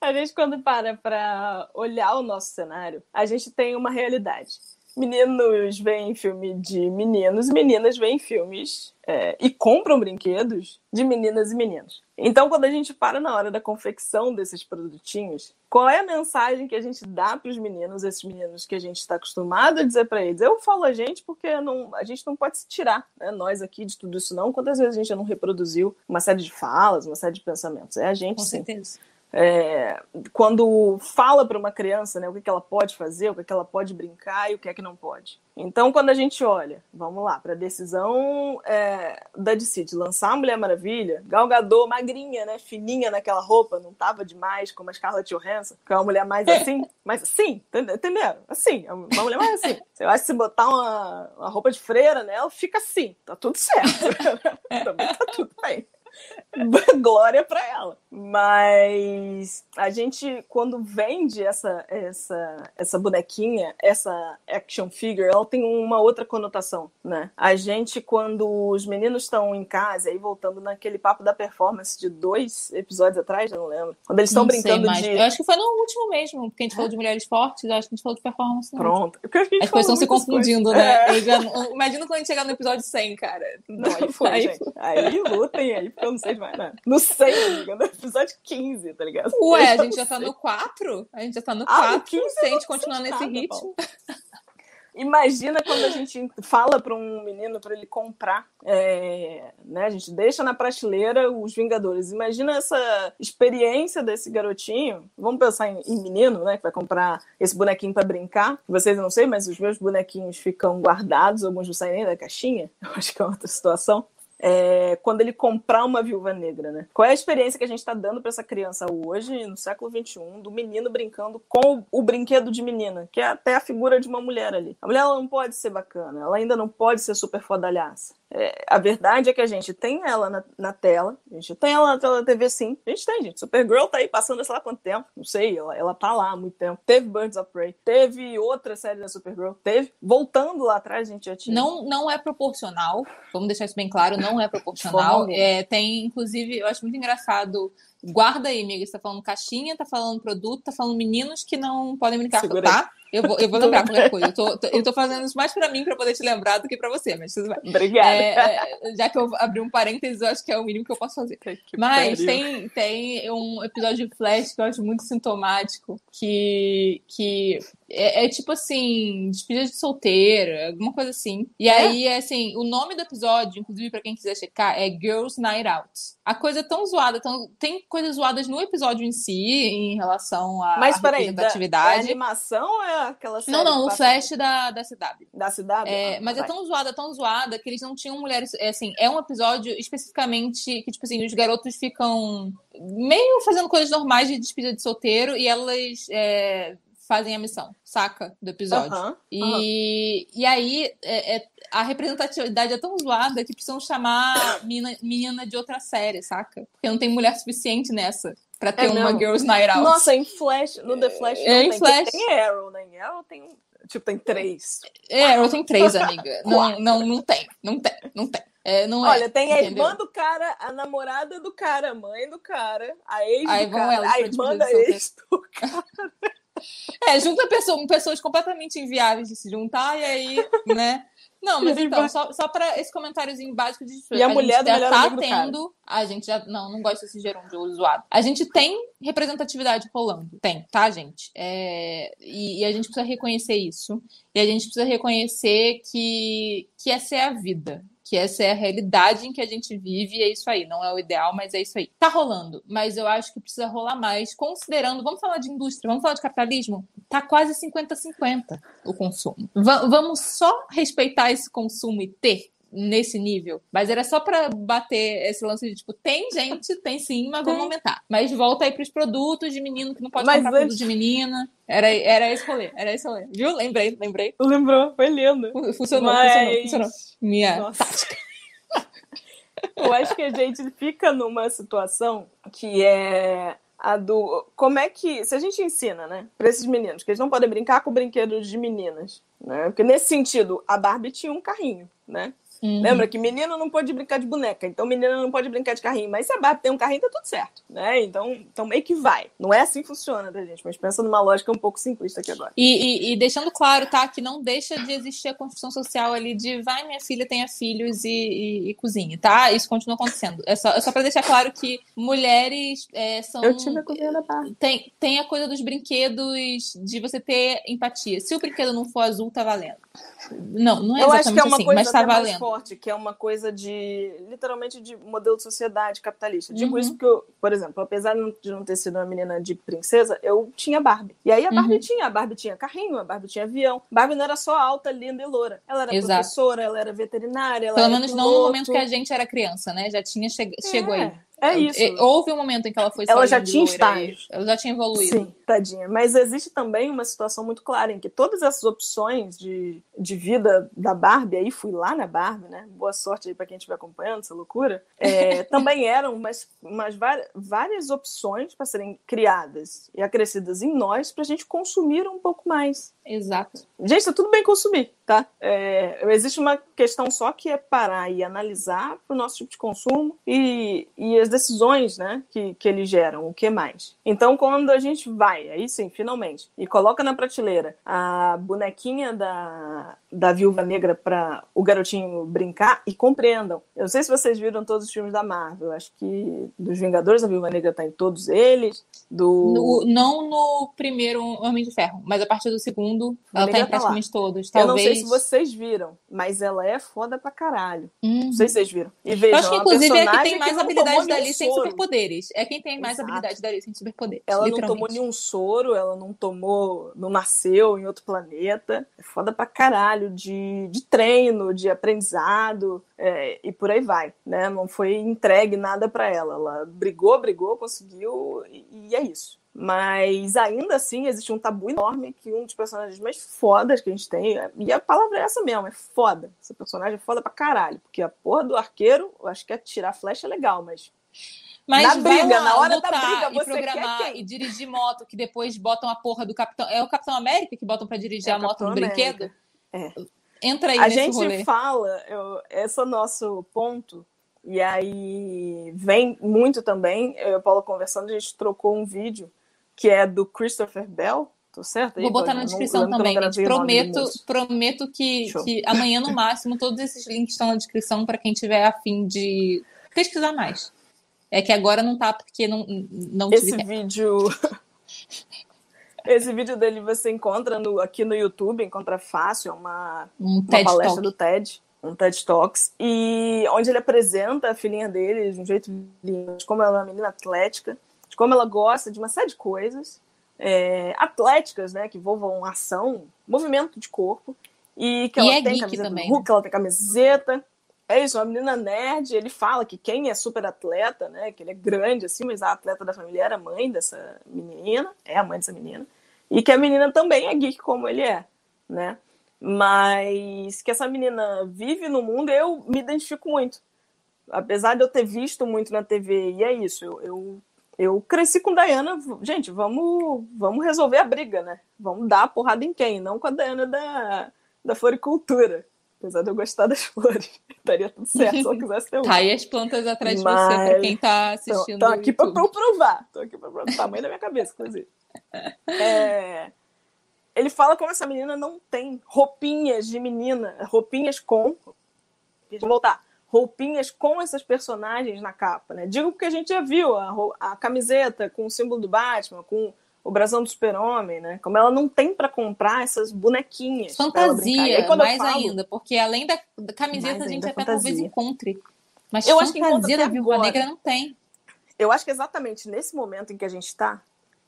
S2: A gente, quando para para olhar o nosso cenário, a gente tem uma realidade. Meninos veem filme de meninos, meninas veem filmes é, e compram brinquedos de meninas e meninos. Então, quando a gente para na hora da confecção desses produtinhos, qual é a mensagem que a gente dá para os meninos, esses meninos que a gente está acostumado a dizer para eles? Eu falo a gente porque não, a gente não pode se tirar, né? nós aqui, de tudo isso não. Quantas vezes a gente já não reproduziu uma série de falas, uma série de pensamentos? É a gente,
S1: Com
S2: sim.
S1: certeza.
S2: É, quando fala para uma criança né, o que, que ela pode fazer, o que, que ela pode brincar e o que é que não pode. Então, quando a gente olha, vamos lá, para a decisão é, da DC de lançar a Mulher Maravilha, Gal Gadot, magrinha, né, fininha naquela roupa, não tava demais, como a Scarlett Johansson, que é uma mulher mais assim, mas assim, entenderam? Assim, é uma mulher mais assim. Eu acho que se botar uma, uma roupa de freira nela, fica assim, tá tudo certo. Também tá tudo bem. glória para ela. Mas a gente, quando vende essa, essa, essa bonequinha, essa action figure, ela tem uma outra conotação, né? A gente, quando os meninos estão em casa, aí voltando naquele papo da performance de dois episódios atrás, eu não lembro. Quando eles estão brincando de.
S1: Eu acho que foi no último mesmo, porque a gente falou de mulheres fortes, acho que a gente falou de performance.
S2: Pronto.
S1: As coisas estão se confundindo, coisas. né? É. Imagina quando a gente chegar no episódio 100, cara.
S2: Não, aí foi, aí, gente. Aí lutem aí, porque eu não sei mais nada. No 100, amiga, no episódio 15, tá ligado?
S1: Ué, a gente já tá no 4? A gente já tá no 4, ah, 15 se a gente continuar nesse ritmo.
S2: Imagina quando a gente fala para um menino para ele comprar, é, né? A gente deixa na prateleira os Vingadores. Imagina essa experiência desse garotinho. Vamos pensar em, em menino, né? Que vai comprar esse bonequinho para brincar. Vocês não sei, mas os meus bonequinhos ficam guardados, alguns não saem nem da caixinha. Eu acho que é outra situação é, quando ele comprar uma viúva negra, né? Qual é a experiência que a gente está dando para essa criança hoje, no século XXI, do menino brincando com o, brinquedo de menina, que é até a figura de uma mulher ali. A mulher ela não pode ser bacana, ela ainda não pode ser super fodalhaça. É, a verdade é que a gente tem ela na, na, tela, a gente tem ela na tela da TV sim, a gente tem, gente. Supergirl tá aí passando sei lá quanto tempo, não sei, ela, ela tá lá há muito tempo. Teve Birds of Prey, teve outra série da Supergirl, teve. Voltando lá atrás, a gente já tinha.
S1: Não, não é proporcional, vamos deixar isso bem claro, não é proporcional. É, tem, inclusive, eu acho muito engraçado guarda aí, amiga. Você tá falando caixinha, tá falando produto, tá falando meninos que não podem brincar, Segura tá? Eu vou, eu vou lembrar qualquer coisa. Eu tô, tô, eu tô fazendo isso mais pra mim pra poder te lembrar do que pra você, mas tudo bem.
S2: Obrigada.
S1: É, é, já que eu abri um parênteses, eu acho que é o mínimo que eu posso fazer. Que mas tem, tem um episódio de Flash que eu acho muito sintomático, que, que é, é, tipo assim, despedida de solteira, alguma coisa assim. E é? aí, é assim, o nome do episódio, inclusive para quem quiser checar, é Girls Night Out. A coisa é tão zoada, tão, tem coisas zoadas no episódio em si, em relação a
S2: Mas peraí, da, é animação ou é aquela série?
S1: Não, não, o Flash da, da CW.
S2: Da CW?
S1: É, ah, mas é vai. é tão zoada, tão zoada, que eles não tinham mulheres, é, assim, é um episódio especificamente que, tipo assim, os garotos ficam meio fazendo coisas normais de despedida de solteiro e elas é, fazem a missão, saca? Do episódio. Uhum, e, e aí é, é, a representatividade é tão zoada que precisam chamar menina, menina de outra série, saca? Porque não tem mulher suficiente nessa. Pra ter é uma? Girls Night Out.
S2: Nossa, em Flash, no The Flash é, em tem. Flash. Tem Arrow, né? Em Arrow tem. Tipo, tem três.
S1: É, Arrow tem três, amiga. não, não, não tem. Não tem, não tem. É, não
S2: é, Olha,
S1: é,
S2: tem a entendeu? irmã do cara, a namorada do cara, a mãe do cara, a ex Aí do cara, a irmã da ex do cara.
S1: É, junta pessoa, pessoas completamente inviáveis de se juntar, e aí, né? Não, mas então, só, só para esse comentáriozinho básico de
S2: E a, a mulher
S1: já
S2: tá
S1: tendo. A gente já. Não, não gosto desse gerúndio zoado. A gente tem representatividade rolando. Tem, tá, gente? É, e, e, a gente precisa reconhecer isso. E a gente precisa reconhecer que, que essa é a vida que essa é a realidade em que a gente vive e é isso aí. Não é o ideal, mas é isso aí. Tá rolando, mas eu acho que precisa rolar mais, considerando, vamos falar de indústria, vamos falar de capitalismo? Tá quase 50-50 o consumo. V vamos só respeitar esse consumo e ter nesse nível. Mas era só para bater esse lance de tipo, tem gente, tem sim, mas vamos aumentar. Mas volta aí pros produtos de menino que não pode mas comprar antes... produto de menina. Era, era esse rolê, era esse rolê. Viu? Lembrei, lembrei.
S2: Lembrou, foi lindo.
S1: Funcionou, mas... funcionou, funcionou. Minha Nossa. tática.
S2: Eu acho que a gente fica numa situação que é a do. Como é que. Se a gente ensina, né, para esses meninos, que eles não podem brincar com brinquedos de meninas, né? Porque nesse sentido, a Barbie tinha um carrinho, né? Uhum. Lembra que menino não pode brincar de boneca, então menina não pode brincar de carrinho. Mas se a Barbie tem um carrinho, tá tudo certo, né? Então, então meio que vai. Não é assim que funciona, tá, gente? Mas pensa numa lógica um pouco simplista aqui agora.
S1: E, e, e, deixando claro, tá? Que não deixa de existir a construção social ali de vai, minha filha tenha filhos e, e, e cozinhe, tá? Isso continua acontecendo. É só, é só pra deixar claro que mulheres é, são.
S2: Eu tive a cozinha da Barbie.
S1: Tem, tem a coisa dos brinquedos, de você ter empatia. Se o brinquedo não for azul, tá valendo. Não, não é Eu exatamente acho que é uma assim, coisa mas tá valendo
S2: sorte, que é uma coisa de, literalmente, de modelo de sociedade capitalista. Digo uhum. isso porque, eu, por exemplo, apesar de não ter sido uma menina de princesa, eu tinha Barbie. E aí a Barbie uhum. tinha, a Barbie tinha carrinho, a Barbie tinha avião. Barbie não era só alta, linda e loura. Ela era Exato. professora, ela era veterinária,
S1: Pelo
S2: menos
S1: piloto. não no momento que a gente era criança, né? Já tinha che... é. chegou aí.
S2: É isso.
S1: Houve um momento em que ela foi
S2: Ela já tinha estágio.
S1: Ela já tinha evoluído.
S2: Sim, tadinha. Mas existe também uma situação muito clara em que todas essas opções de, de vida da Barbie, aí fui lá na Barbie, né? Boa sorte aí para quem estiver acompanhando essa loucura. É, também eram umas, umas várias opções para serem criadas e acrescidas em nós para a gente consumir um pouco mais.
S1: Exato.
S2: Gente, tá tudo bem consumir, tá? É, existe uma questão só que é parar e analisar para o nosso tipo de consumo e, e as decisões né, que, que eles geram, o que mais. Então, quando a gente vai, aí sim, finalmente, e coloca na prateleira a bonequinha da, da Viúva Negra para o garotinho brincar, e compreendam. Eu não sei se vocês viram todos os filmes da Marvel, acho que dos Vingadores, a Viúva Negra tá em todos eles. Do...
S1: No, não no primeiro Homem de Ferro, mas a partir do segundo. Ela tá em praticamente tá todos. Talvez...
S2: Eu não sei se vocês viram, mas ela é foda pra caralho. Uhum. Não sei se vocês viram.
S1: E vejam, eu acho que, inclusive, é quem tem mais que habilidade dali sem superpoderes. É quem tem mais Exato. habilidade dali sem superpoderes.
S2: Ela não tomou nenhum soro, ela não tomou. não nasceu em outro planeta. É foda pra caralho de, de treino, de aprendizado. É, e por aí vai, né? Não foi entregue nada para ela. Ela brigou, brigou, conseguiu e, e é isso. Mas ainda assim existe um tabu enorme que um dos personagens mais fodas que a gente tem, e a palavra é essa mesmo, é foda. Esse personagem é foda pra caralho. Porque a porra do arqueiro, eu acho que atirar flecha é legal, mas.
S1: Mas na briga, na hora da briga, você e programar quer quem? e dirigir moto, que depois botam a porra do Capitão. É o Capitão América que botam para dirigir é a moto no América. brinquedo?
S2: É.
S1: Entra aí
S2: A gente
S1: rolê.
S2: fala, eu, esse é o nosso ponto, e aí vem muito também. Eu e a Paula conversando, a gente trocou um vídeo que é do Christopher Bell. Tô certo?
S1: Vou botar na descrição também, gente. Prometo, prometo que, que amanhã, no máximo, todos esses links estão na descrição para quem tiver afim de pesquisar mais. É que agora não tá porque não, não
S2: Esse vídeo. Esse vídeo dele você encontra no, aqui no YouTube, encontra fácil, é uma,
S1: um
S2: uma palestra Talk. do TED, um TED Talks, e onde ele apresenta a filhinha dele de um jeito lindo, de como ela é uma menina atlética, de como ela gosta de uma série de coisas é, atléticas, né, que envolvam ação, movimento de corpo, e que
S1: e
S2: ela
S1: é
S2: tem camiseta
S1: também,
S2: Hulk, né? ela tem camiseta. É isso, uma menina nerd, ele fala que quem é super atleta, né, que ele é grande assim, mas a atleta da família era mãe dessa menina, é a mãe dessa menina, e que a menina também é geek como ele é, né? Mas que essa menina vive no mundo, eu me identifico muito. Apesar de eu ter visto muito na TV, e é isso, eu, eu eu cresci com Diana, gente, vamos, vamos resolver a briga, né? Vamos dar a porrada em quem? Não com a Diana da, da floricultura. Apesar de eu gostar das flores, estaria tudo certo se eu quisesse ter uma.
S1: Tá aí as plantas atrás Mas... de você, pra quem tá assistindo.
S2: Tô, tô aqui pra, pra provar. Tô aqui pra provar o tamanho da minha cabeça, inclusive. É... Ele fala como essa menina não tem roupinhas de menina, roupinhas com. Vou voltar roupinhas com essas personagens na capa, né? Digo porque a gente já viu a, a camiseta com o símbolo do Batman, com o brasão do super-homem, né? Como ela não tem para comprar essas bonequinhas.
S1: Fantasia, aí, mais falo, ainda, porque além da, camiseta a gente até fantasia. talvez encontre. Mas eu fantasia acho que da Viúva Negra não tem.
S2: Eu acho que exatamente nesse momento em que a gente está,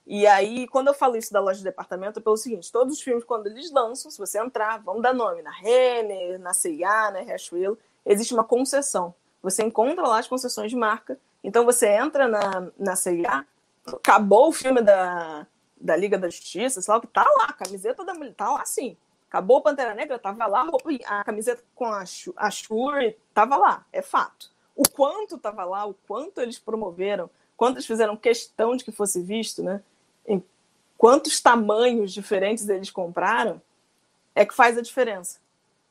S2: e aí, quando eu falo isso da loja de departamento, é pelo seguinte: todos os filmes, quando eles lançam, se você entrar, vamos dar nome na Renner, na CIA, na Riachuelo, existe uma concessão. Você encontra lá as concessões de marca. Então você entra na, na CIA, acabou o filme da, da Liga da Justiça, sei lá, tá lá, a camiseta da mulher, tá lá sim. Acabou o Pantera Negra, tava lá, a camiseta com a, a Shuri, tava lá, é fato. O quanto tava lá, o quanto eles promoveram, quanto eles fizeram questão de que fosse visto, né? Em quantos tamanhos diferentes eles compraram, é que faz a diferença.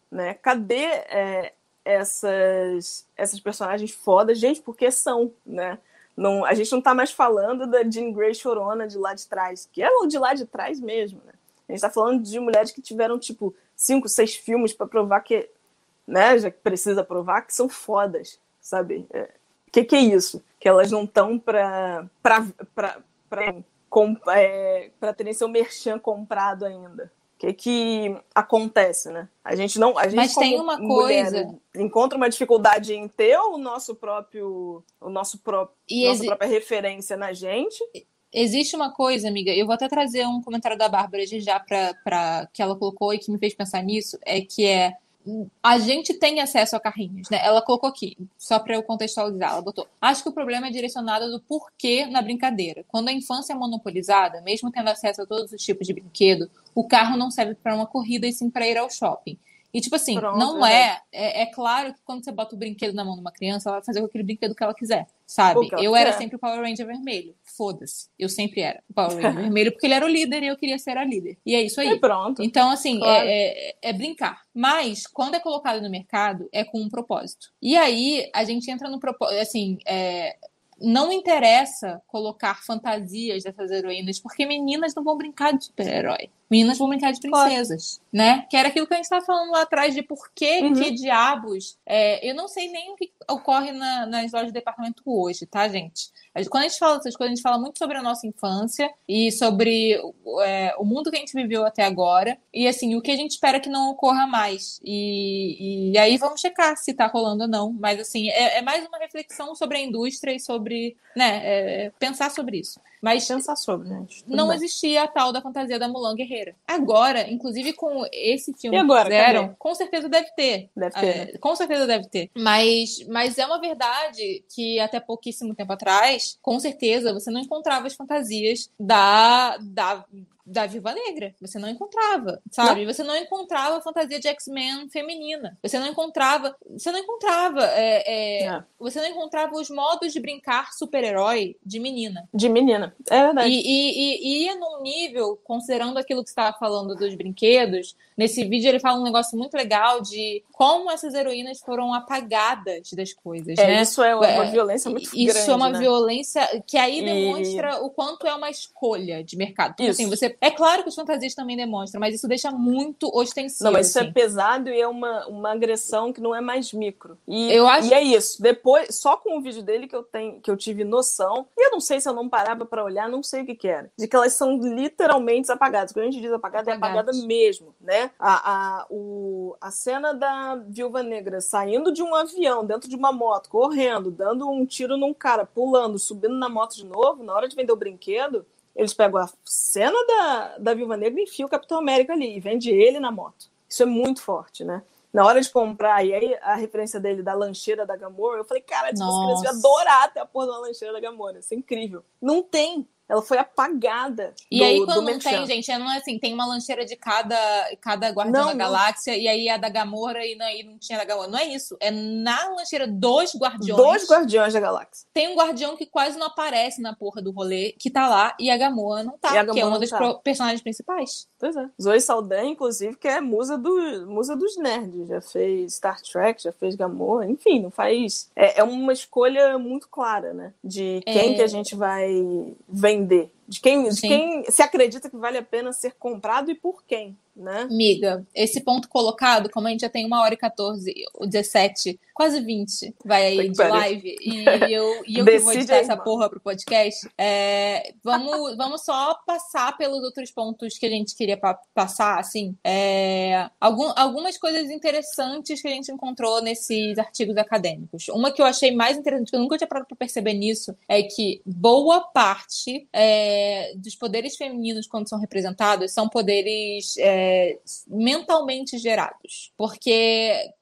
S2: Né? Cadê é, essas, essas personagens fodas, gente, porque são, né? Não, a gente não tá mais falando da Jean Grey chorona de lá de trás, que é o de lá de trás mesmo, né? A gente tá falando de mulheres que tiveram, tipo, cinco, seis filmes para provar que, né, já que precisa provar que são fodas, sabe? O é, que, que é isso? Que elas não estão pra, pra, pra, pra, com, é, pra terem seu merchan comprado ainda, que que acontece, né? A gente não, a gente
S1: Mas tem uma mulher, coisa
S2: encontra uma dificuldade em ter o nosso próprio, o nosso próprio, nossa própria referência na gente.
S1: Existe uma coisa, amiga, eu vou até trazer um comentário da Bárbara já para que ela colocou e que me fez pensar nisso, é que é a gente tem acesso a carrinhos, né? Ela colocou aqui, só para eu contextualizar, ela botou. Acho que o problema é direcionado do porquê na brincadeira. Quando a infância é monopolizada, mesmo tendo acesso a todos os tipos de brinquedo, o carro não serve para uma corrida e sim para ir ao shopping. E, tipo assim, Pronto, não é, é, é. claro que quando você bota o brinquedo na mão de uma criança, ela vai fazer com aquele brinquedo que ela quiser, sabe? Eu era sempre o Power Ranger vermelho. Foda-se. Eu sempre era o Power Ranger vermelho, porque ele era o líder e eu queria ser a líder. E é isso aí.
S2: E pronto.
S1: Então, assim, claro. é, é, é, brincar. Mas, quando é colocado no mercado, é com um propósito. E aí, a gente entra no propósito, assim, é, não interessa colocar fantasias dessas heroínas, porque meninas não vão brincar de super-herói. Meninas vão brincar de princesas, claro. né? Que era aquilo que a gente estava falando lá atrás de por que, uhum. que diabos. É, eu não sei nem o que ocorre na, nas lojas de departamento hoje, tá, gente? Quando a gente fala dessas coisas, a gente fala muito sobre a nossa infância e sobre é, o mundo que a gente viveu até agora. E assim, o que a gente espera que não ocorra mais. E, e aí vamos checar se tá rolando ou não. Mas assim, é, é mais uma reflexão sobre a indústria e sobre, né, é, pensar sobre isso. Mas
S2: pensar sobre, gente.
S1: não bem. existia a tal da fantasia da Mulan Guerreira. Agora, inclusive com esse filme
S2: e agora,
S1: que fizeram, com certeza deve ter.
S2: Deve ter. É,
S1: com certeza deve ter. Mas, mas é uma verdade que até pouquíssimo tempo atrás, com certeza, você não encontrava as fantasias da, da da Viva Negra. Você não encontrava, sabe? Não. Você não encontrava fantasia de X-Men feminina. Você não encontrava. Você não encontrava. É, é, você não encontrava os modos de brincar super-herói de menina.
S2: De menina. É verdade.
S1: E, e, e ia num nível, considerando aquilo que você estava falando dos brinquedos, nesse vídeo ele fala um negócio muito legal de como essas heroínas foram apagadas das coisas.
S2: É,
S1: né?
S2: Isso é uma, é, violência muito
S1: isso grande.
S2: Isso
S1: é uma
S2: né?
S1: violência que aí demonstra o quanto é uma escolha de mercado. Porque, assim, você é claro que os fantasias também demonstram, mas isso deixa muito ostensivo.
S2: Não, mas isso
S1: é assim.
S2: pesado e é uma, uma agressão que não é mais micro. E,
S1: eu acho...
S2: e é isso. Depois, só com o vídeo dele que eu tenho, que eu tive noção, e eu não sei se eu não parava para olhar, não sei o que, que era. De que elas são literalmente apagadas. Quando a gente diz apagada, é apagada mesmo, né? A, a, o, a cena da Viúva Negra saindo de um avião, dentro de uma moto, correndo, dando um tiro num cara, pulando, subindo na moto de novo, na hora de vender o brinquedo, eles pegam a cena da, da Viúva Negra e enfiam o Capitão América ali e vende ele na moto. Isso é muito forte, né? Na hora de comprar, e aí a referência dele da lancheira da Gamora, eu falei, cara, tipo, as crianças iam adorar até a porra da lancheira da Gamora. Isso é incrível. Não tem. Ela foi apagada.
S1: E
S2: do,
S1: aí, quando não tem, gente, não é assim, tem uma lancheira de cada, cada Guardião não, da Galáxia, não. e aí a da Gamora e não, e não tinha da Gamora. Não é isso. É na lancheira dos Guardiões.
S2: Dos Guardiões da Galáxia.
S1: Tem um Guardião que quase não aparece na porra do rolê, que tá lá, e a Gamora não tá, que é uma das tá. personagens principais.
S2: Pois é. Zoe Saldanha, inclusive, que é musa, do, musa dos nerds. Já fez Star Trek, já fez Gamora, enfim, não faz. É, é uma escolha muito clara, né? De quem é... que a gente vai vender. De quem, de quem se acredita que vale a pena ser comprado e por quem né?
S1: Miga, esse ponto colocado, como a gente já tem uma hora e 14, 17, quase 20, vai aí de live, e eu, e eu que vou editar aí, essa mano. porra pro podcast, é, vamos, vamos só passar pelos outros pontos que a gente queria pa passar, assim, é, algum, algumas coisas interessantes que a gente encontrou nesses artigos acadêmicos. Uma que eu achei mais interessante, que eu nunca tinha parado pra perceber nisso, é que boa parte é, dos poderes femininos, quando são representados, são poderes é, é, mentalmente gerados. Porque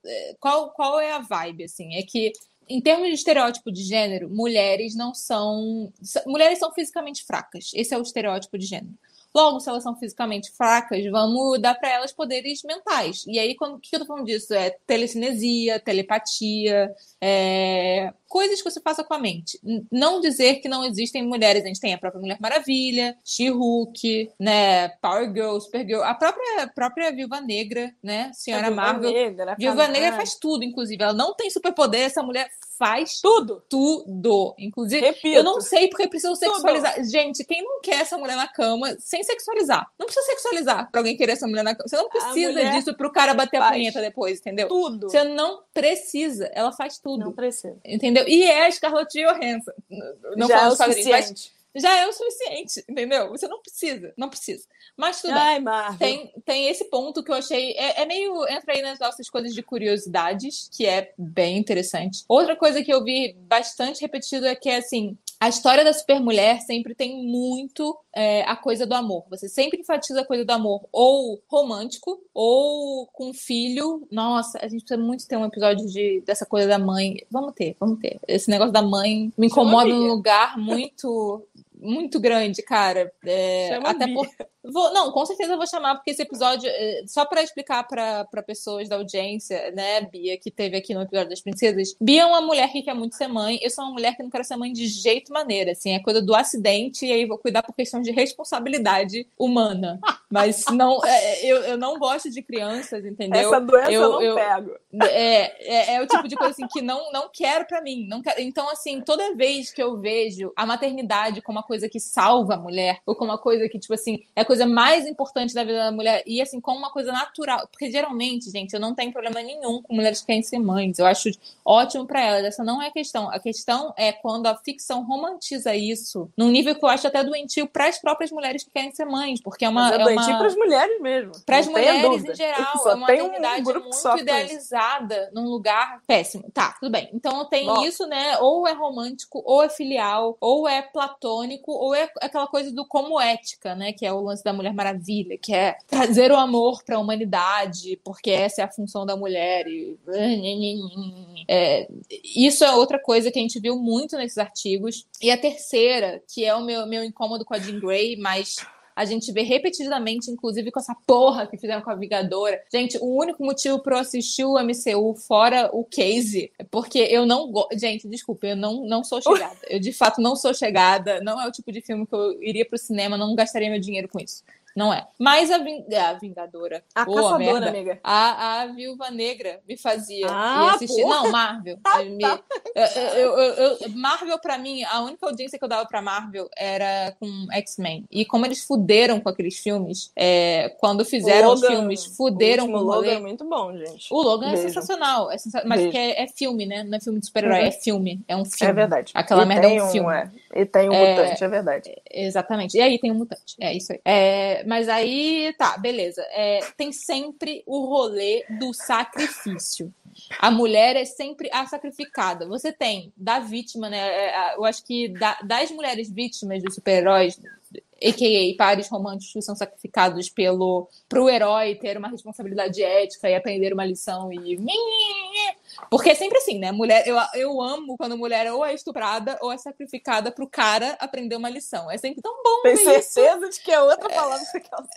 S1: é, qual, qual é a vibe, assim? É que em termos de estereótipo de gênero, mulheres não são. Mulheres são fisicamente fracas. Esse é o estereótipo de gênero. Logo, se elas são fisicamente fracas, vamos dar para elas poderes mentais. E aí, o que eu tô falando disso? É telecinesia, telepatia, é, coisas que você faça com a mente. Não dizer que não existem mulheres. A gente tem a própria Mulher Maravilha, She-Hulk, né, Power Girl, Supergirl, a própria, própria Viúva Negra, né, Senhora Marvel.
S2: Negra,
S1: Viúva Negra faz tudo, inclusive. Ela não tem superpoder, essa mulher faz
S2: tudo.
S1: Tudo. Inclusive,
S2: Repito,
S1: eu não sei porque precisam sexualizar. Tudo. Gente, quem não quer essa mulher na cama sem sexualizar? Não precisa sexualizar pra alguém querer essa mulher na cama. Você não precisa disso pro cara bater a punheta depois, entendeu?
S2: Tudo.
S1: Você não precisa. Ela faz tudo.
S2: Não precisa.
S1: Entendeu? E é a Scarlett Johansson. Não Já
S2: falando é quadrinhos, mas
S1: já é o suficiente, entendeu? Você não precisa, não precisa. Mas tudo
S2: Ai,
S1: bem. Tem, tem esse ponto que eu achei. É, é, meio. Entra aí nas nossas coisas de curiosidades, que é bem interessante. Outra coisa que eu vi bastante repetido é que é assim. A história da supermulher sempre tem muito é, a coisa do amor. Você sempre enfatiza a coisa do amor, ou romântico, ou com filho. Nossa, a gente precisa muito ter um episódio de, dessa coisa da mãe. Vamos ter, vamos ter. Esse negócio da mãe me incomoda num lugar muito muito grande, cara. É, até por, Vou, não, com certeza eu vou chamar, porque esse episódio, eh, só para explicar para pessoas da audiência, né, Bia, que teve aqui no episódio das princesas, Bia é uma mulher que quer muito ser mãe, eu sou uma mulher que não quero ser mãe de jeito maneira, assim, é coisa do acidente, e aí vou cuidar por questão de responsabilidade humana. Mas não, é, eu, eu não gosto de crianças, entendeu?
S2: Essa doença eu, eu não eu, pego.
S1: É, é, é, o tipo de coisa assim que não, não quero para mim. Não quero, então, assim, toda vez que eu vejo a maternidade como uma coisa que salva a mulher, ou como uma coisa que, tipo assim, é coisa mais importante da vida da mulher e assim como uma coisa natural, porque geralmente, gente, eu não tenho problema nenhum com mulheres que querem ser mães. Eu acho ótimo para elas. Essa não é a questão. A questão é quando a ficção romantiza isso num nível que eu acho até doentio para as próprias mulheres que querem ser mães, porque é uma Mas
S2: é, é doentio para as mulheres mesmo.
S1: Para as mulheres em geral, Só é uma maternidade um muito idealizada num lugar péssimo. Tá, tudo bem. Então tem Bom. isso, né? Ou é romântico, ou é filial, ou é platônico, ou é aquela coisa do como ética, né? Que é o lance da Mulher Maravilha, que é trazer o amor para a humanidade, porque essa é a função da mulher. E... É, isso é outra coisa que a gente viu muito nesses artigos. E a terceira, que é o meu, meu incômodo com a Jean Grey, mas a gente vê repetidamente, inclusive com essa porra que fizeram com a Vingadora. Gente, o único motivo para eu assistir o MCU fora o case é porque eu não gosto. Gente, desculpa, eu não, não sou chegada. Eu de fato não sou chegada. Não é o tipo de filme que eu iria pro cinema, não gastaria meu dinheiro com isso. Não é. Mas a, ving... É, a Vingadora.
S2: A oh, Caçadora, merda, amiga.
S1: A, a Viúva Negra me fazia ah, assistir. Não, Marvel. Ah, me... tá. eu, eu, eu, Marvel, pra mim, a única audiência que eu dava pra Marvel era com X-Men. E como eles fuderam com aqueles filmes, é, quando fizeram Logan, os filmes, fuderam com o
S2: Logan. é muito bom, gente.
S1: O Logan Beijo. é sensacional. É Mas é, é, filme, né? Não é filme de super-herói, uhum. é filme. É um filme.
S2: É verdade.
S1: Aquela e merda é um filme.
S2: é. E tem um é, mutante, é verdade.
S1: Exatamente. E aí tem um mutante. É isso aí. É, mas aí, tá, beleza. É, tem sempre o rolê do sacrifício. A mulher é sempre a sacrificada. Você tem da vítima, né? É, eu acho que da, das mulheres vítimas dos super-heróis, a.k.a. pares românticos que são sacrificados pelo pro herói ter uma responsabilidade ética e aprender uma lição e porque é sempre assim, né? Mulher, eu, eu amo quando mulher ou é estuprada ou é sacrificada pro cara aprender uma lição. É sempre tão bom
S2: Tem certeza isso. de que é outra palavra que você quer usar.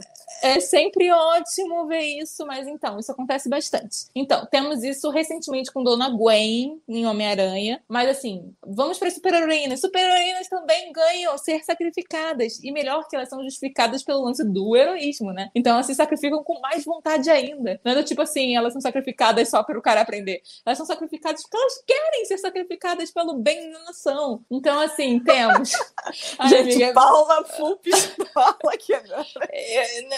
S1: É sempre ótimo ver isso, mas então, isso acontece bastante. Então, temos isso recentemente com Dona Gwen em Homem-Aranha, mas assim, vamos para super-heroínas. Super-heroínas também ganham ser sacrificadas, e melhor que elas são justificadas pelo lance do heroísmo, né? Então, elas se sacrificam com mais vontade ainda. Não é do tipo assim, elas são sacrificadas só para o cara aprender. Elas são sacrificadas porque elas querem ser sacrificadas pelo bem da nação. Então, assim, temos.
S2: Ai, Gente, amiga... Paula full pistola aqui agora.
S1: É, né,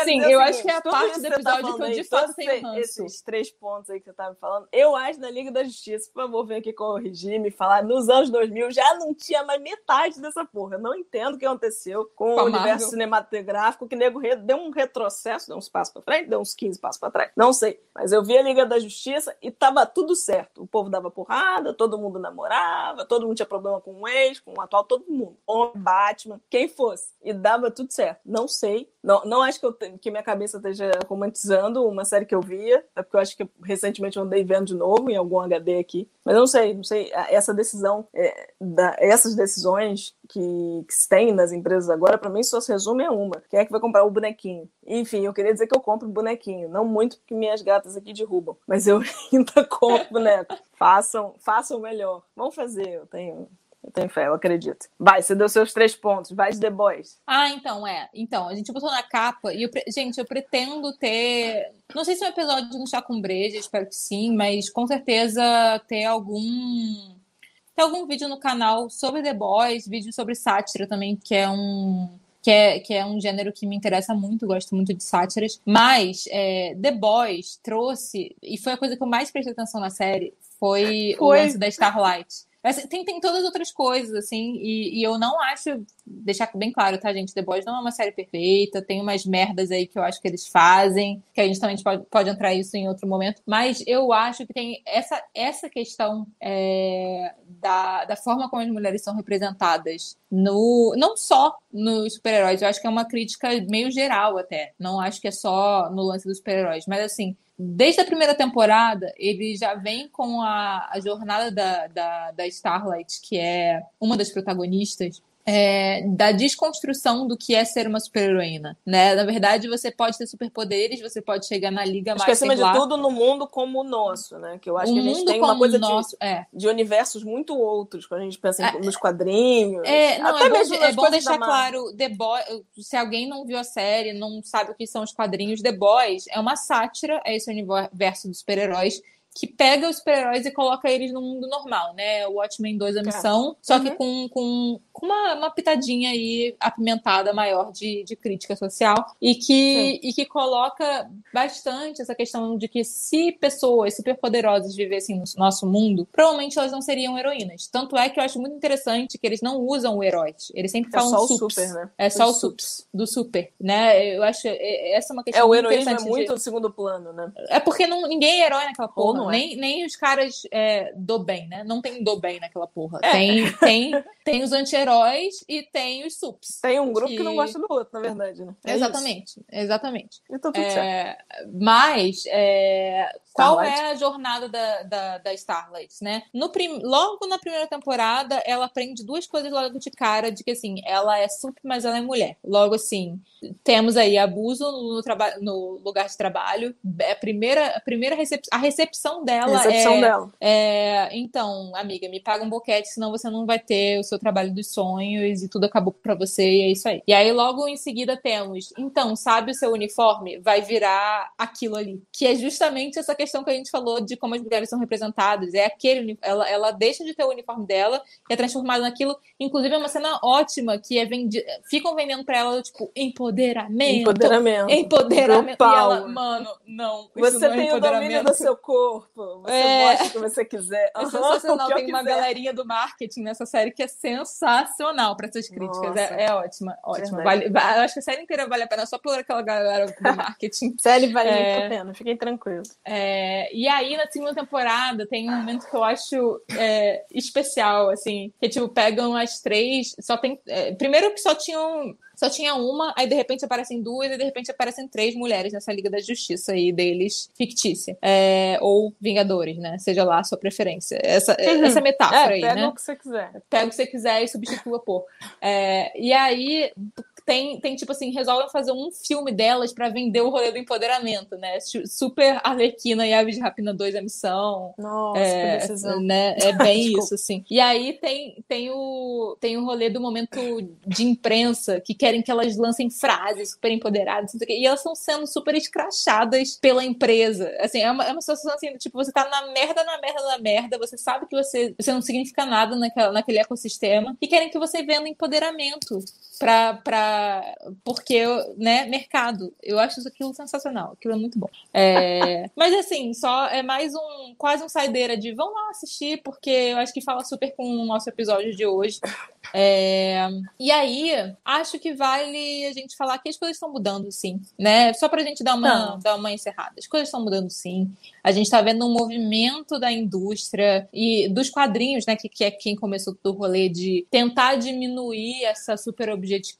S1: assim, eu acho que é a parte do tá episódio tá que eu de fato tenho ranço.
S2: Esses três pontos aí que você tá me falando, eu acho na Liga da Justiça, por favor, vem aqui corrigir, me falar, nos anos 2000 já não tinha mais metade dessa porra. Eu não entendo o que aconteceu com, o universo cinematográfico, que nego deu um retrocesso, deu uns passos pra frente, deu uns 15 passos pra trás. Não sei. Mas eu vi a Liga da Justiça e tava tudo certo. O povo dava porrada, todo mundo namorava, todo mundo tinha problema com o ex, com o atual, todo mundo. Homem, Batman, quem fosse. E dava tudo certo. Não sei. Não, não acho que, eu, que minha cabeça esteja romantizando uma série que eu via. É porque eu acho que recentemente eu andei vendo de novo em algum HD aqui. Mas eu não sei, não sei. Essa decisão, é, da, essas decisões que, que se tem nas empresas agora, para mim só se resume a uma. Quem é que vai comprar o bonequinho? Enfim, eu queria dizer que eu compro bonequinho. Não muito porque minhas gatas aqui derrubam. Mas eu ainda compro boneco. façam, façam melhor. Vamos fazer, eu tenho eu tenho fé, eu acredito. Vai, você deu seus três pontos. Vai de The Boys.
S1: Ah, então, é. Então, a gente botou na capa e, eu, gente, eu pretendo ter. Não sei se é um episódio de um chá com breja, espero que sim, mas com certeza ter algum. Ter algum vídeo no canal sobre The Boys, vídeo sobre sátira também, que é um. Que é, que é um gênero que me interessa muito, gosto muito de sátiras. Mas é, The Boys trouxe, e foi a coisa que eu mais prestei atenção na série, foi, foi. o lance da Starlight tem, tem todas as outras coisas, assim, e, e, eu não acho, deixar bem claro, tá, gente? The Boys não é uma série perfeita, tem umas merdas aí que eu acho que eles fazem, que a gente também pode, pode entrar isso em outro momento, mas eu acho que tem essa, essa questão é, da, da forma como as mulheres são representadas no não só nos super-heróis, eu acho que é uma crítica meio geral até, não acho que é só no lance dos super-heróis, mas assim, desde a primeira temporada, ele já vem com a, a jornada da, da, da Starlight, que é uma das protagonistas, é, da desconstrução do que é ser uma super-heroína, né? Na verdade, você pode ter superpoderes, você pode chegar na Liga
S2: acho mais... Que acima de tudo no mundo como o nosso, né? Que eu acho o que a gente tem uma coisa nosso, de, é. de universos muito outros, quando a gente pensa é, nos quadrinhos.
S1: É, não, até é mesmo bom, é bom deixar claro, The Boys, se alguém não viu a série, não sabe o que são os quadrinhos, The Boys é uma sátira a esse universo dos super-heróis que pega os super-heróis e coloca eles no mundo normal, né? O Watchmen 2 a missão, só uhum. que com, com, com uma, uma, pitadinha aí apimentada maior de, de crítica social e que, e que coloca bastante essa questão de que se pessoas superpoderosas vivessem no nosso mundo, provavelmente elas não seriam heroínas. Tanto é que eu acho muito interessante que eles não usam o herói. Eles sempre é falam
S2: só
S1: o
S2: super, né?
S1: É só o sups, do super, né? Eu acho é, essa é uma questão
S2: É,
S1: o
S2: heroísmo
S1: é
S2: muito
S1: de...
S2: no segundo plano, né?
S1: É porque não, ninguém é herói naquela porra não é. nem, nem os caras é, do bem, né? Não tem do bem naquela porra. É. Tem, tem, tem os anti-heróis e tem os sups.
S2: Tem um grupo que... que... não gosta do outro, na verdade, né?
S1: É exatamente, isso. exatamente.
S2: Então tudo certo.
S1: Mas é, qual é a jornada da, da, da Starlight, né? No prim... Logo na primeira temporada, ela aprende duas coisas logo de cara, de que assim, ela é sup, mas ela é mulher. Logo assim, temos aí abuso no, traba... no lugar de trabalho. A primeira, a primeira recep... a recepção dela
S2: recepção
S1: é,
S2: dela.
S1: é. Então, amiga, me paga um boquete, senão você não vai ter o seu trabalho dos sonhos e tudo acabou para você e é isso aí. E aí, logo em seguida, temos. Então, sabe o seu uniforme? Vai virar aquilo ali. Que é justamente essa questão que a gente falou de como as mulheres são representadas. É aquele. Ela, ela deixa de ter o uniforme dela e é transformada naquilo. Inclusive, é uma cena ótima que é vendida. Ficam vendendo pra ela, tipo, empoderamento.
S2: Empoderamento.
S1: Empoderamento. E ela, mano, não.
S2: Você
S1: não
S2: é tem o domínio do seu corpo. Você é... mostra o que você quiser.
S1: É sensacional. Tem uma galerinha do marketing nessa série que é sensacional para essas críticas. É, é, ótima, ótima. Vale, eu acho que a série inteira vale a pena só por aquela galera do marketing.
S2: série vale é... muito a pena, fiquem tranquilos.
S1: É... E aí, na segunda temporada, tem um momento que eu acho é, especial, assim, que tipo, pegam as três, só tem. É, primeiro que só tinham só tinha uma, aí de repente aparecem duas, e de repente aparecem três mulheres nessa Liga da Justiça aí deles, fictícia. É, ou Vingadores, né? Seja lá a sua preferência. Essa, uhum. essa metáfora
S2: é,
S1: aí,
S2: pega
S1: né?
S2: o que você quiser.
S1: Pega o que você quiser e substitua por. É, e aí, tem, tem, tipo assim, resolvem fazer um filme delas para vender o rolê do empoderamento, né? Super Arlequina e Aves de Rapina 2 a missão.
S2: Nossa, é.
S1: Né? É bem isso, assim. E aí tem, tem, o, tem o rolê do momento de imprensa, que querem que elas lancem frases super empoderadas, e elas estão sendo super escrachadas pela empresa. Assim, é uma, é uma situação assim, tipo, você tá na merda, na merda, na merda, você sabe que você, você não significa nada naquela, naquele ecossistema, e querem que você venda empoderamento pra, pra porque, né, mercado. Eu acho isso aquilo sensacional. Aquilo é muito bom. É, mas assim, só é mais um, quase um saideira de vão lá assistir, porque eu acho que fala super com o nosso episódio de hoje. É, e aí, acho que vale a gente falar que as coisas estão mudando, sim, né? Só pra gente dar uma, dar uma encerrada. As coisas estão mudando, sim. A gente está vendo um movimento da indústria e dos quadrinhos, né? Que, que é quem começou todo o rolê de tentar diminuir essa super Джечик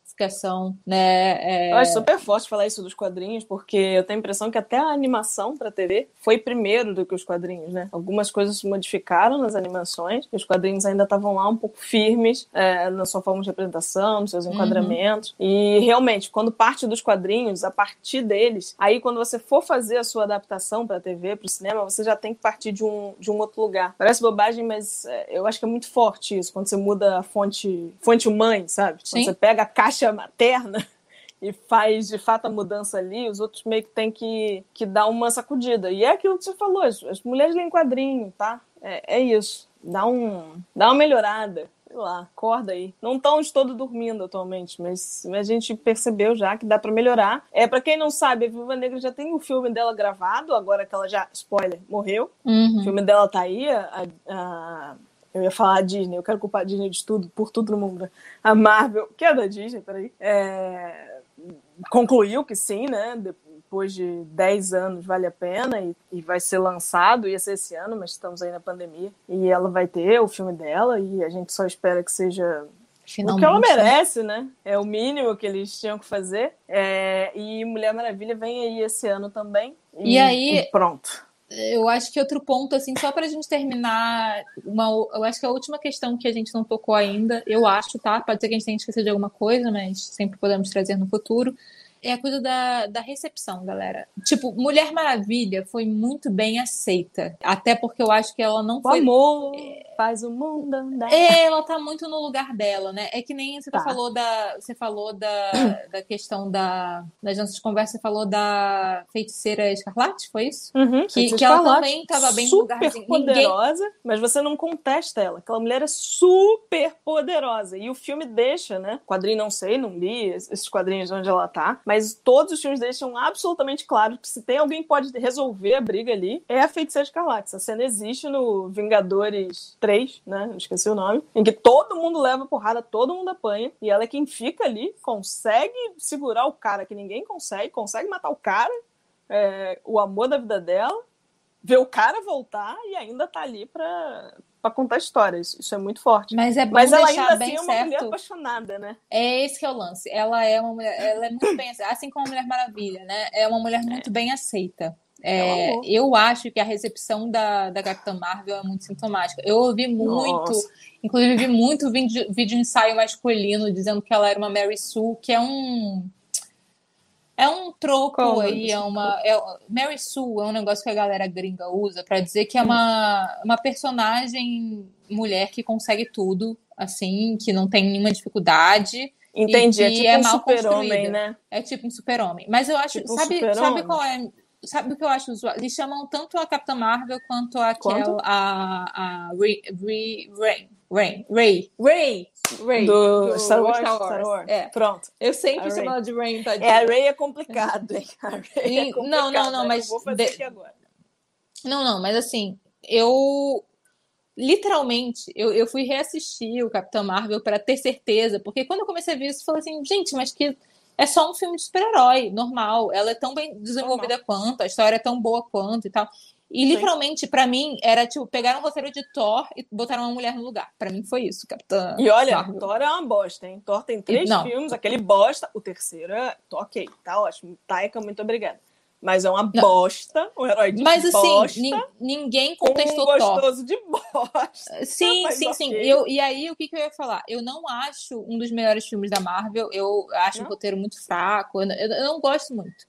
S1: né?
S2: É... Eu acho super forte falar isso dos quadrinhos, porque eu tenho a impressão que até a animação para TV foi primeiro do que os quadrinhos, né? Algumas coisas se modificaram nas animações, os quadrinhos ainda estavam lá um pouco firmes é, na sua forma de representação, nos seus uhum. enquadramentos. Uhum. E realmente, quando parte dos quadrinhos, a partir deles, aí quando você for fazer a sua adaptação para TV, para o cinema, você já tem que partir de um, de um outro lugar. Parece bobagem, mas é, eu acho que é muito forte isso, quando você muda a fonte, fonte mãe, sabe? Sim. Quando você pega a caixa materna e faz de fato a mudança ali, os outros meio que tem que, que dar uma sacudida. E é aquilo que você falou, as, as mulheres leem quadrinho, tá? É, é isso. Dá, um, dá uma melhorada sei lá, acorda aí. Não estão de todo dormindo atualmente, mas a gente percebeu já que dá para melhorar. É para quem não sabe, a Viúva Negra já tem o filme dela gravado, agora que ela já, spoiler, morreu. Uhum. O filme dela tá aí, a, a eu ia falar a Disney, eu quero culpar a Disney de tudo, por tudo no mundo. Né? A Marvel, que é da Disney, peraí, é, concluiu que sim, né? Depois de 10 anos vale a pena e, e, vai ser lançado, ia ser esse ano, mas estamos aí na pandemia. E ela vai ter o filme dela e a gente só espera que seja Finalmente, o que ela né? merece, né? É o mínimo que eles tinham que fazer. É, e Mulher Maravilha vem aí esse ano também.
S1: E, e aí. E pronto eu acho que outro ponto, assim, só para a gente terminar, uma, eu acho que a última questão que a gente não tocou ainda, eu acho, tá? Pode ser que a gente tenha esquecido de alguma coisa, mas sempre podemos trazer no futuro é a coisa da, da recepção, galera. Tipo, Mulher Maravilha foi muito bem aceita. Até porque eu acho que ela não foi.
S2: O amor faz o mundo andar.
S1: É, ela tá muito no lugar dela, né? É que nem você tá. falou da. Você falou da, da questão da. Das nossas conversas, você falou da feiticeira escarlate, foi isso?
S2: Uhum,
S1: que, que ela também tava bem
S2: no lugarzinho. poderosa, Ninguém... mas você não contesta ela. Aquela mulher é super poderosa. E o filme deixa, né? Quadrinho não sei, não li esses quadrinhos onde ela tá mas todos os filmes deixam absolutamente claro que se tem alguém que pode resolver a briga ali, é a Feiticeira Escarlate. Essa cena existe no Vingadores 3, né? Não esqueci o nome, em que todo mundo leva porrada, todo mundo apanha, e ela é quem fica ali, consegue segurar o cara que ninguém consegue, consegue matar o cara, é, o amor da vida dela, ver o cara voltar e ainda tá ali pra, para contar histórias. Isso é muito forte.
S1: Mas é bom Mas ela ainda assim
S2: é uma
S1: certo.
S2: mulher apaixonada, né?
S1: É esse que é o lance. Ela é uma mulher, ela é muito bem assim como a Mulher Maravilha, né? É uma mulher muito é. bem aceita. É, é eu acho que a recepção da, da Capitã Marvel é muito sintomática. Eu ouvi muito, Nossa. inclusive vi muito vídeo, vídeo ensaio masculino dizendo que ela era uma Mary Sue, que é um é um troco Como? aí, é uma. É, Mary Sue é um negócio que a galera gringa usa para dizer que é uma, uma personagem mulher que consegue tudo, assim, que não tem nenhuma dificuldade.
S2: Entendi, é tipo é um super-homem, né?
S1: É tipo um super-homem. Mas eu acho. Tipo sabe, um sabe qual é? Sabe o que eu acho usual? Eles chamam tanto a Capitã Marvel quanto a Kel, a, a Ray, Ray, Ray, Ray, Ray, Ray.
S2: Do, do Star, Wars, Star, Wars, Star Wars.
S1: É.
S2: Pronto.
S1: Eu sempre chamo ela de Ray,
S2: tá? É, a Ray é complicado, hein? A Ray é complicado,
S1: não, não, não, mas.
S2: vou fazer de... aqui agora.
S1: Não, não, mas assim, eu. Literalmente, eu, eu fui reassistir o Capitão Marvel para ter certeza, porque quando eu comecei a ver isso, eu falei assim, gente, mas que é só um filme de super-herói, normal. Ela é tão bem desenvolvida normal. quanto, a história é tão boa quanto e tal. E literalmente, para mim, era tipo, pegaram um roteiro de Thor e botaram uma mulher no lugar. Para mim foi isso, Capitã.
S2: E olha, Marvel. Thor é uma bosta, hein? Thor tem três Não. filmes, aquele bosta. O terceiro é. ok, tá ótimo. Taika, muito obrigada. Mas é uma Não. bosta, um herói de
S1: Mas,
S2: assim, bosta.
S1: Mas assim, ninguém contestou
S2: um gostoso de bosta.
S1: Sim, sim, okay. sim. Eu, e aí, o que, que, eu ia falar? Eu não acho um dos melhores filmes da Marvel. Eu acho o roteiro muito fraco. Eu, eu, eu não gosto muito.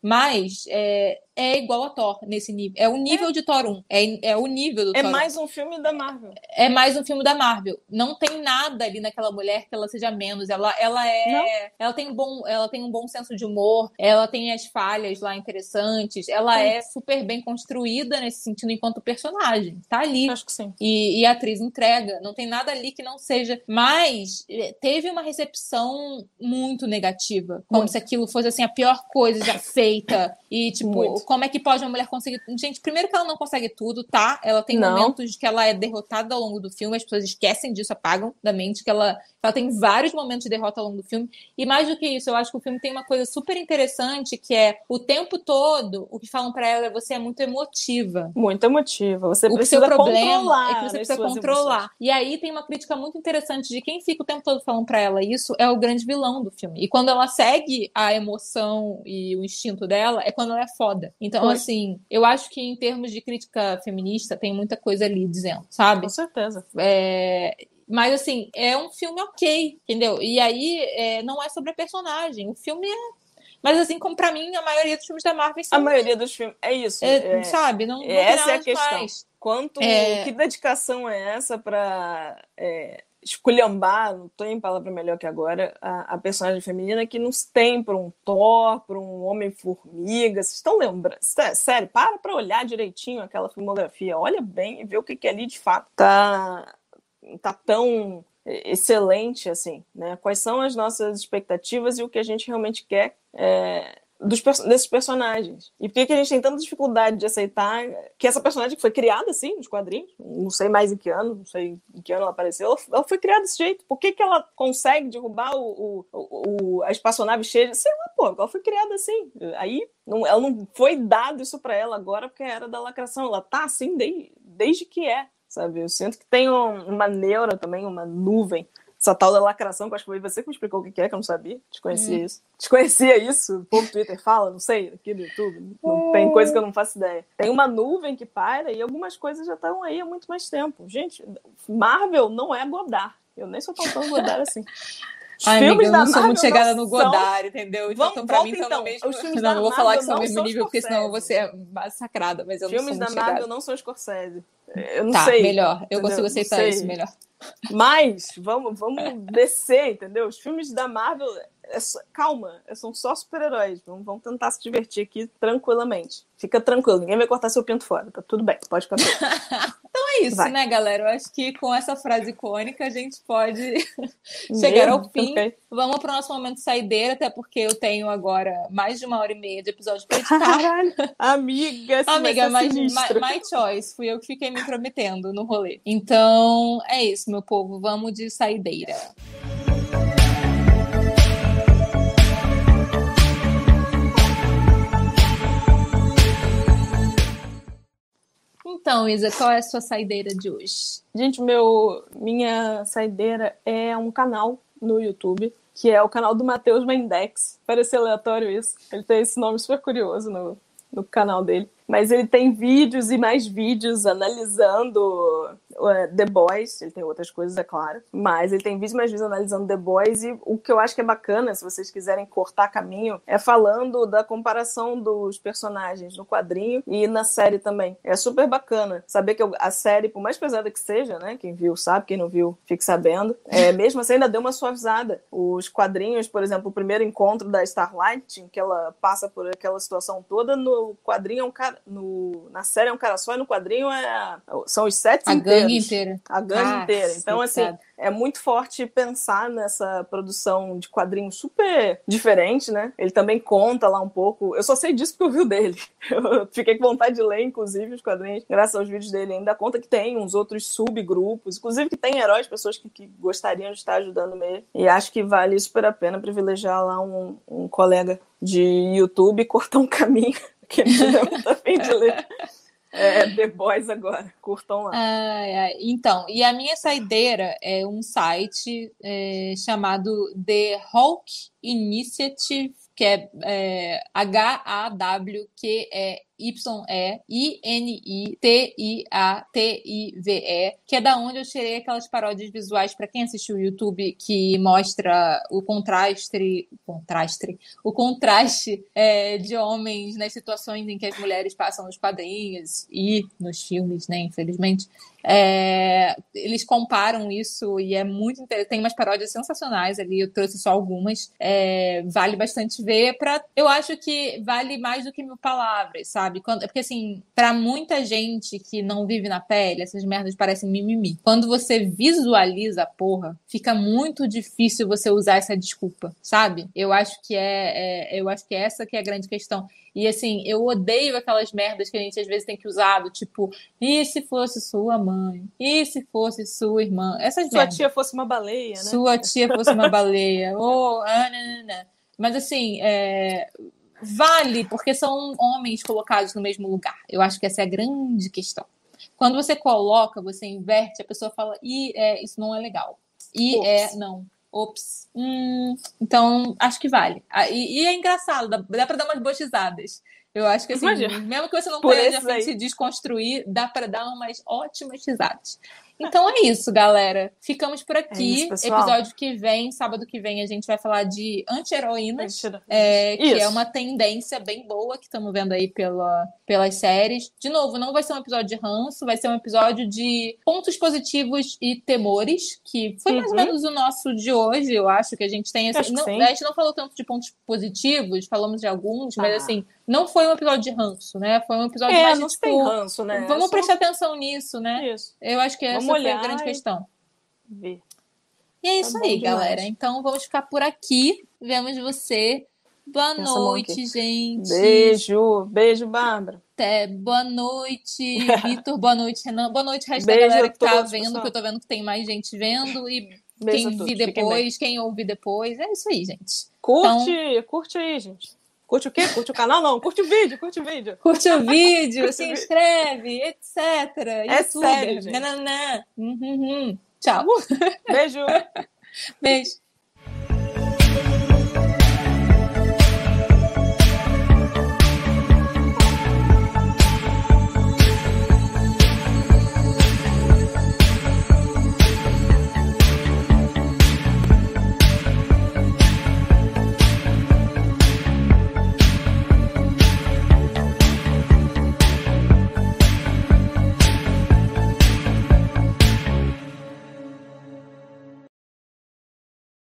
S1: Mas é, é igual a Thor nesse nível. É o nível é. de Thor 1. É, é o nível do
S2: é
S1: Thor.
S2: É mais um filme da Marvel.
S1: É mais um filme da Marvel. Não tem nada ali naquela mulher que ela seja menos. Ela, ela é. Não. Ela tem, um bom, ela tem um bom senso de humor. Ela tem as falhas lá interessantes. Ela sim. é super bem construída nesse sentido enquanto personagem. Tá ali.
S2: Acho que sim.
S1: E, e a atriz entrega. Não tem nada ali que não seja. Mas eh, teve uma recepção muito negativa. Como muito. se aquilo fosse assim a pior coisa já feita. E, tipo, muito como é que pode uma mulher conseguir. Gente, primeiro que ela não consegue tudo, tá? Ela tem não. momentos que ela é derrotada ao longo do filme, as pessoas esquecem disso, apagam da mente que ela, ela tem vários momentos de derrota ao longo do filme. E mais do que isso, eu acho que o filme tem uma coisa super interessante que é o tempo todo o que falam para ela é você é muito emotiva.
S2: Muito emotiva. Você o precisa seu problema controlar.
S1: É que você precisa controlar. Emoções. E aí tem uma crítica muito interessante de quem fica o tempo todo falando para ela isso é o grande vilão do filme. E quando ela segue a emoção e o instinto dela, é quando ela é foda. Então, Foi. assim, eu acho que em termos de crítica feminista tem muita coisa ali dizendo, sabe?
S2: Com certeza.
S1: É... Mas, assim, é um filme ok, entendeu? E aí é... não é sobre a personagem. O filme é mas assim como para mim a maioria dos filmes da Marvel são...
S2: a maioria dos filmes é isso
S1: é, é, sabe não, não
S2: essa é a questão mais. quanto é... que dedicação é essa para é, esculhambar, não tem palavra melhor que agora, a, a personagem feminina que nos tem para um Thor, para um Homem-Formiga. Vocês estão lembrando? Sério, para para olhar direitinho aquela filmografia. Olha bem e vê o que, que ali de fato tá, tá tão excelente assim, né? Quais são as nossas expectativas e o que a gente realmente quer é, dos, desses personagens. E por que, que a gente tem tanta dificuldade de aceitar que essa personagem que foi criada assim nos quadrinhos, não sei mais em que ano, não sei em que ano ela apareceu, ela, ela foi criada desse jeito. Por que, que ela consegue derrubar o, o, o, a espaçonave cheia? Sei lá, pô, ela foi criada assim. Aí não, ela não foi dado isso para ela agora porque era da lacração. Ela tá assim desde, desde que é. Sabe? Eu sinto que tem um, uma neura também, uma nuvem essa tal da lacração, que acho que foi você que me explicou o que é, que eu não sabia. Desconhecia hum. isso. Desconhecia isso. O povo Twitter fala, não sei, aqui no YouTube. Não, tem coisa que eu não faço ideia. Tem uma nuvem que paira e algumas coisas já estão aí há muito mais tempo. Gente, Marvel não é Godard. Eu nem sou tão fã Godard assim.
S1: Os Ai, filmes amiga, eu não sou muito chegada no Godard, entendeu? Então, Vamos, pra mim, estão então. no mesmo... Os filmes não, não vou falar que são no mesmo nível, porque senão eu vou ser massacrada, mas eu
S2: filmes
S1: não sou
S2: da Marvel não são Scorsese. Eu não
S1: tá,
S2: sei.
S1: melhor. Eu entendeu? consigo aceitar isso melhor.
S2: Mas vamos, vamos descer, entendeu? Os filmes da Marvel, é só, calma, são só super-heróis. Vamos, vamos tentar se divertir aqui tranquilamente. Fica tranquilo, ninguém vai cortar seu pinto fora, tá tudo bem, pode ficar
S1: Então é isso, vai. né, galera? Eu acho que com essa frase icônica a gente pode chegar ao fim. Okay. Vamos para o nosso momento saideira, até porque eu tenho agora mais de uma hora e meia de episódio para editar.
S2: Caralho, amiga,
S1: amiga, mas my, my choice, fui eu que fiquei me prometendo no rolê. Então é isso, meu povo, vamos de saideira. Então, Isa, qual é a sua saideira de hoje?
S2: Gente, meu, minha saideira é um canal no YouTube, que é o canal do Matheus Mendex. Parece aleatório isso. Ele tem esse nome super curioso no, no canal dele. Mas ele tem vídeos e mais vídeos analisando uh, The Boys. Ele tem outras coisas, é claro. Mas ele tem vídeos mais vídeos analisando The Boys. E o que eu acho que é bacana, se vocês quiserem cortar caminho, é falando da comparação dos personagens no quadrinho e na série também. É super bacana saber que a série, por mais pesada que seja, né? Quem viu sabe, quem não viu fique sabendo. É, mesmo assim, ainda deu uma suavizada. Os quadrinhos, por exemplo, o primeiro encontro da Starlight, em que ela passa por aquela situação toda, no quadrinho é um cara no, na série é um cara só e no quadrinho é, são os sete
S1: a
S2: inteiros.
S1: Gangue inteira.
S2: A gangue ah, inteira. Então, assim, é muito forte pensar nessa produção de quadrinho super diferente, né? Ele também conta lá um pouco. Eu só sei disso porque eu vi o dele. Eu fiquei com vontade de ler, inclusive, os quadrinhos, graças aos vídeos dele. Ainda conta que tem uns outros subgrupos, inclusive que tem heróis, pessoas que, que gostariam de estar ajudando mesmo. E acho que vale super a pena privilegiar lá um, um colega de YouTube cortar um caminho que não tá afim de ler. É, The Boys agora, curtam lá.
S1: então, e a minha saideira é um site é, chamado The Hulk Initiative, que é, é H-A-W-Q-E Y-E-N-I-T-I-A-T-I-V-E, que é da onde eu tirei aquelas paródias visuais para quem assistiu o YouTube que mostra o contraste, contraste, o contraste é, de homens nas situações em que as mulheres passam nos quadrinhos e nos filmes, né, infelizmente. É, eles comparam isso e é muito interessante. Tem umas paródias sensacionais ali, eu trouxe só algumas. É, vale bastante ver. Pra, eu acho que vale mais do que mil palavras, sabe? Quando, porque, assim, para muita gente que não vive na pele, essas merdas parecem mimimi. Quando você visualiza a porra, fica muito difícil você usar essa desculpa, sabe? Eu acho que é, é eu acho que é essa que é a grande questão. E assim, eu odeio aquelas merdas que a gente às vezes tem que usar, do tipo, e se fosse sua mãe? E se fosse sua irmã? Essas
S2: Sua merdas. tia fosse uma baleia, né?
S1: Sua tia fosse uma baleia. oh, ah, não, não, não. Mas assim, é... vale, porque são homens colocados no mesmo lugar. Eu acho que essa é a grande questão. Quando você coloca, você inverte, a pessoa fala, e é, isso não é legal. E Ops. é, não ops, hum, então acho que vale. Ah, e, e, é engraçado, dá, dá pra dar umas bochizadas. Eu acho que assim, Imagina. mesmo que você não de se desconstruir, dá para dar umas ótimas risadas. Então é isso, galera. Ficamos por aqui. É isso, Episódio que vem, sábado que vem, a gente vai falar de anti-heroínas, é, que é uma tendência bem boa que estamos vendo aí pela, pelas séries. De novo, não vai ser um episódio de ranço, vai ser um episódio de pontos positivos e temores, que foi mais ou uhum. menos o nosso de hoje, eu acho que a gente tem. Assim, não, a gente não falou tanto de pontos positivos, falamos de alguns, mas ah. assim, não foi um episódio de ranço, né? Foi um episódio
S2: é,
S1: mais
S2: não
S1: de, tipo,
S2: tem ranço, né?
S1: Vamos Só... prestar atenção nisso, né? Isso. Eu acho que essa vamos foi a grande questão. Ver. E é tá isso tá aí, galera. Então vamos ficar por aqui. Vemos você Boa noite, gente.
S2: Beijo. Beijo, Bárbara.
S1: Até. Boa noite, Vitor. Boa noite, Renan. Boa noite, resto Beijo da galera que tá vendo, pessoal. que eu tô vendo que tem mais gente vendo. E Beijo quem vi depois, quem ouve depois. É isso aí, gente.
S2: Curte, então... curte aí, gente. Curte o quê? Curte o canal? Não, curte o vídeo, curte o vídeo.
S1: Curte o vídeo, curte se o inscreve, etc.
S2: É YouTube. sério, gente.
S1: Uhum, uhum. Tchau.
S2: Beijo.
S1: Beijo.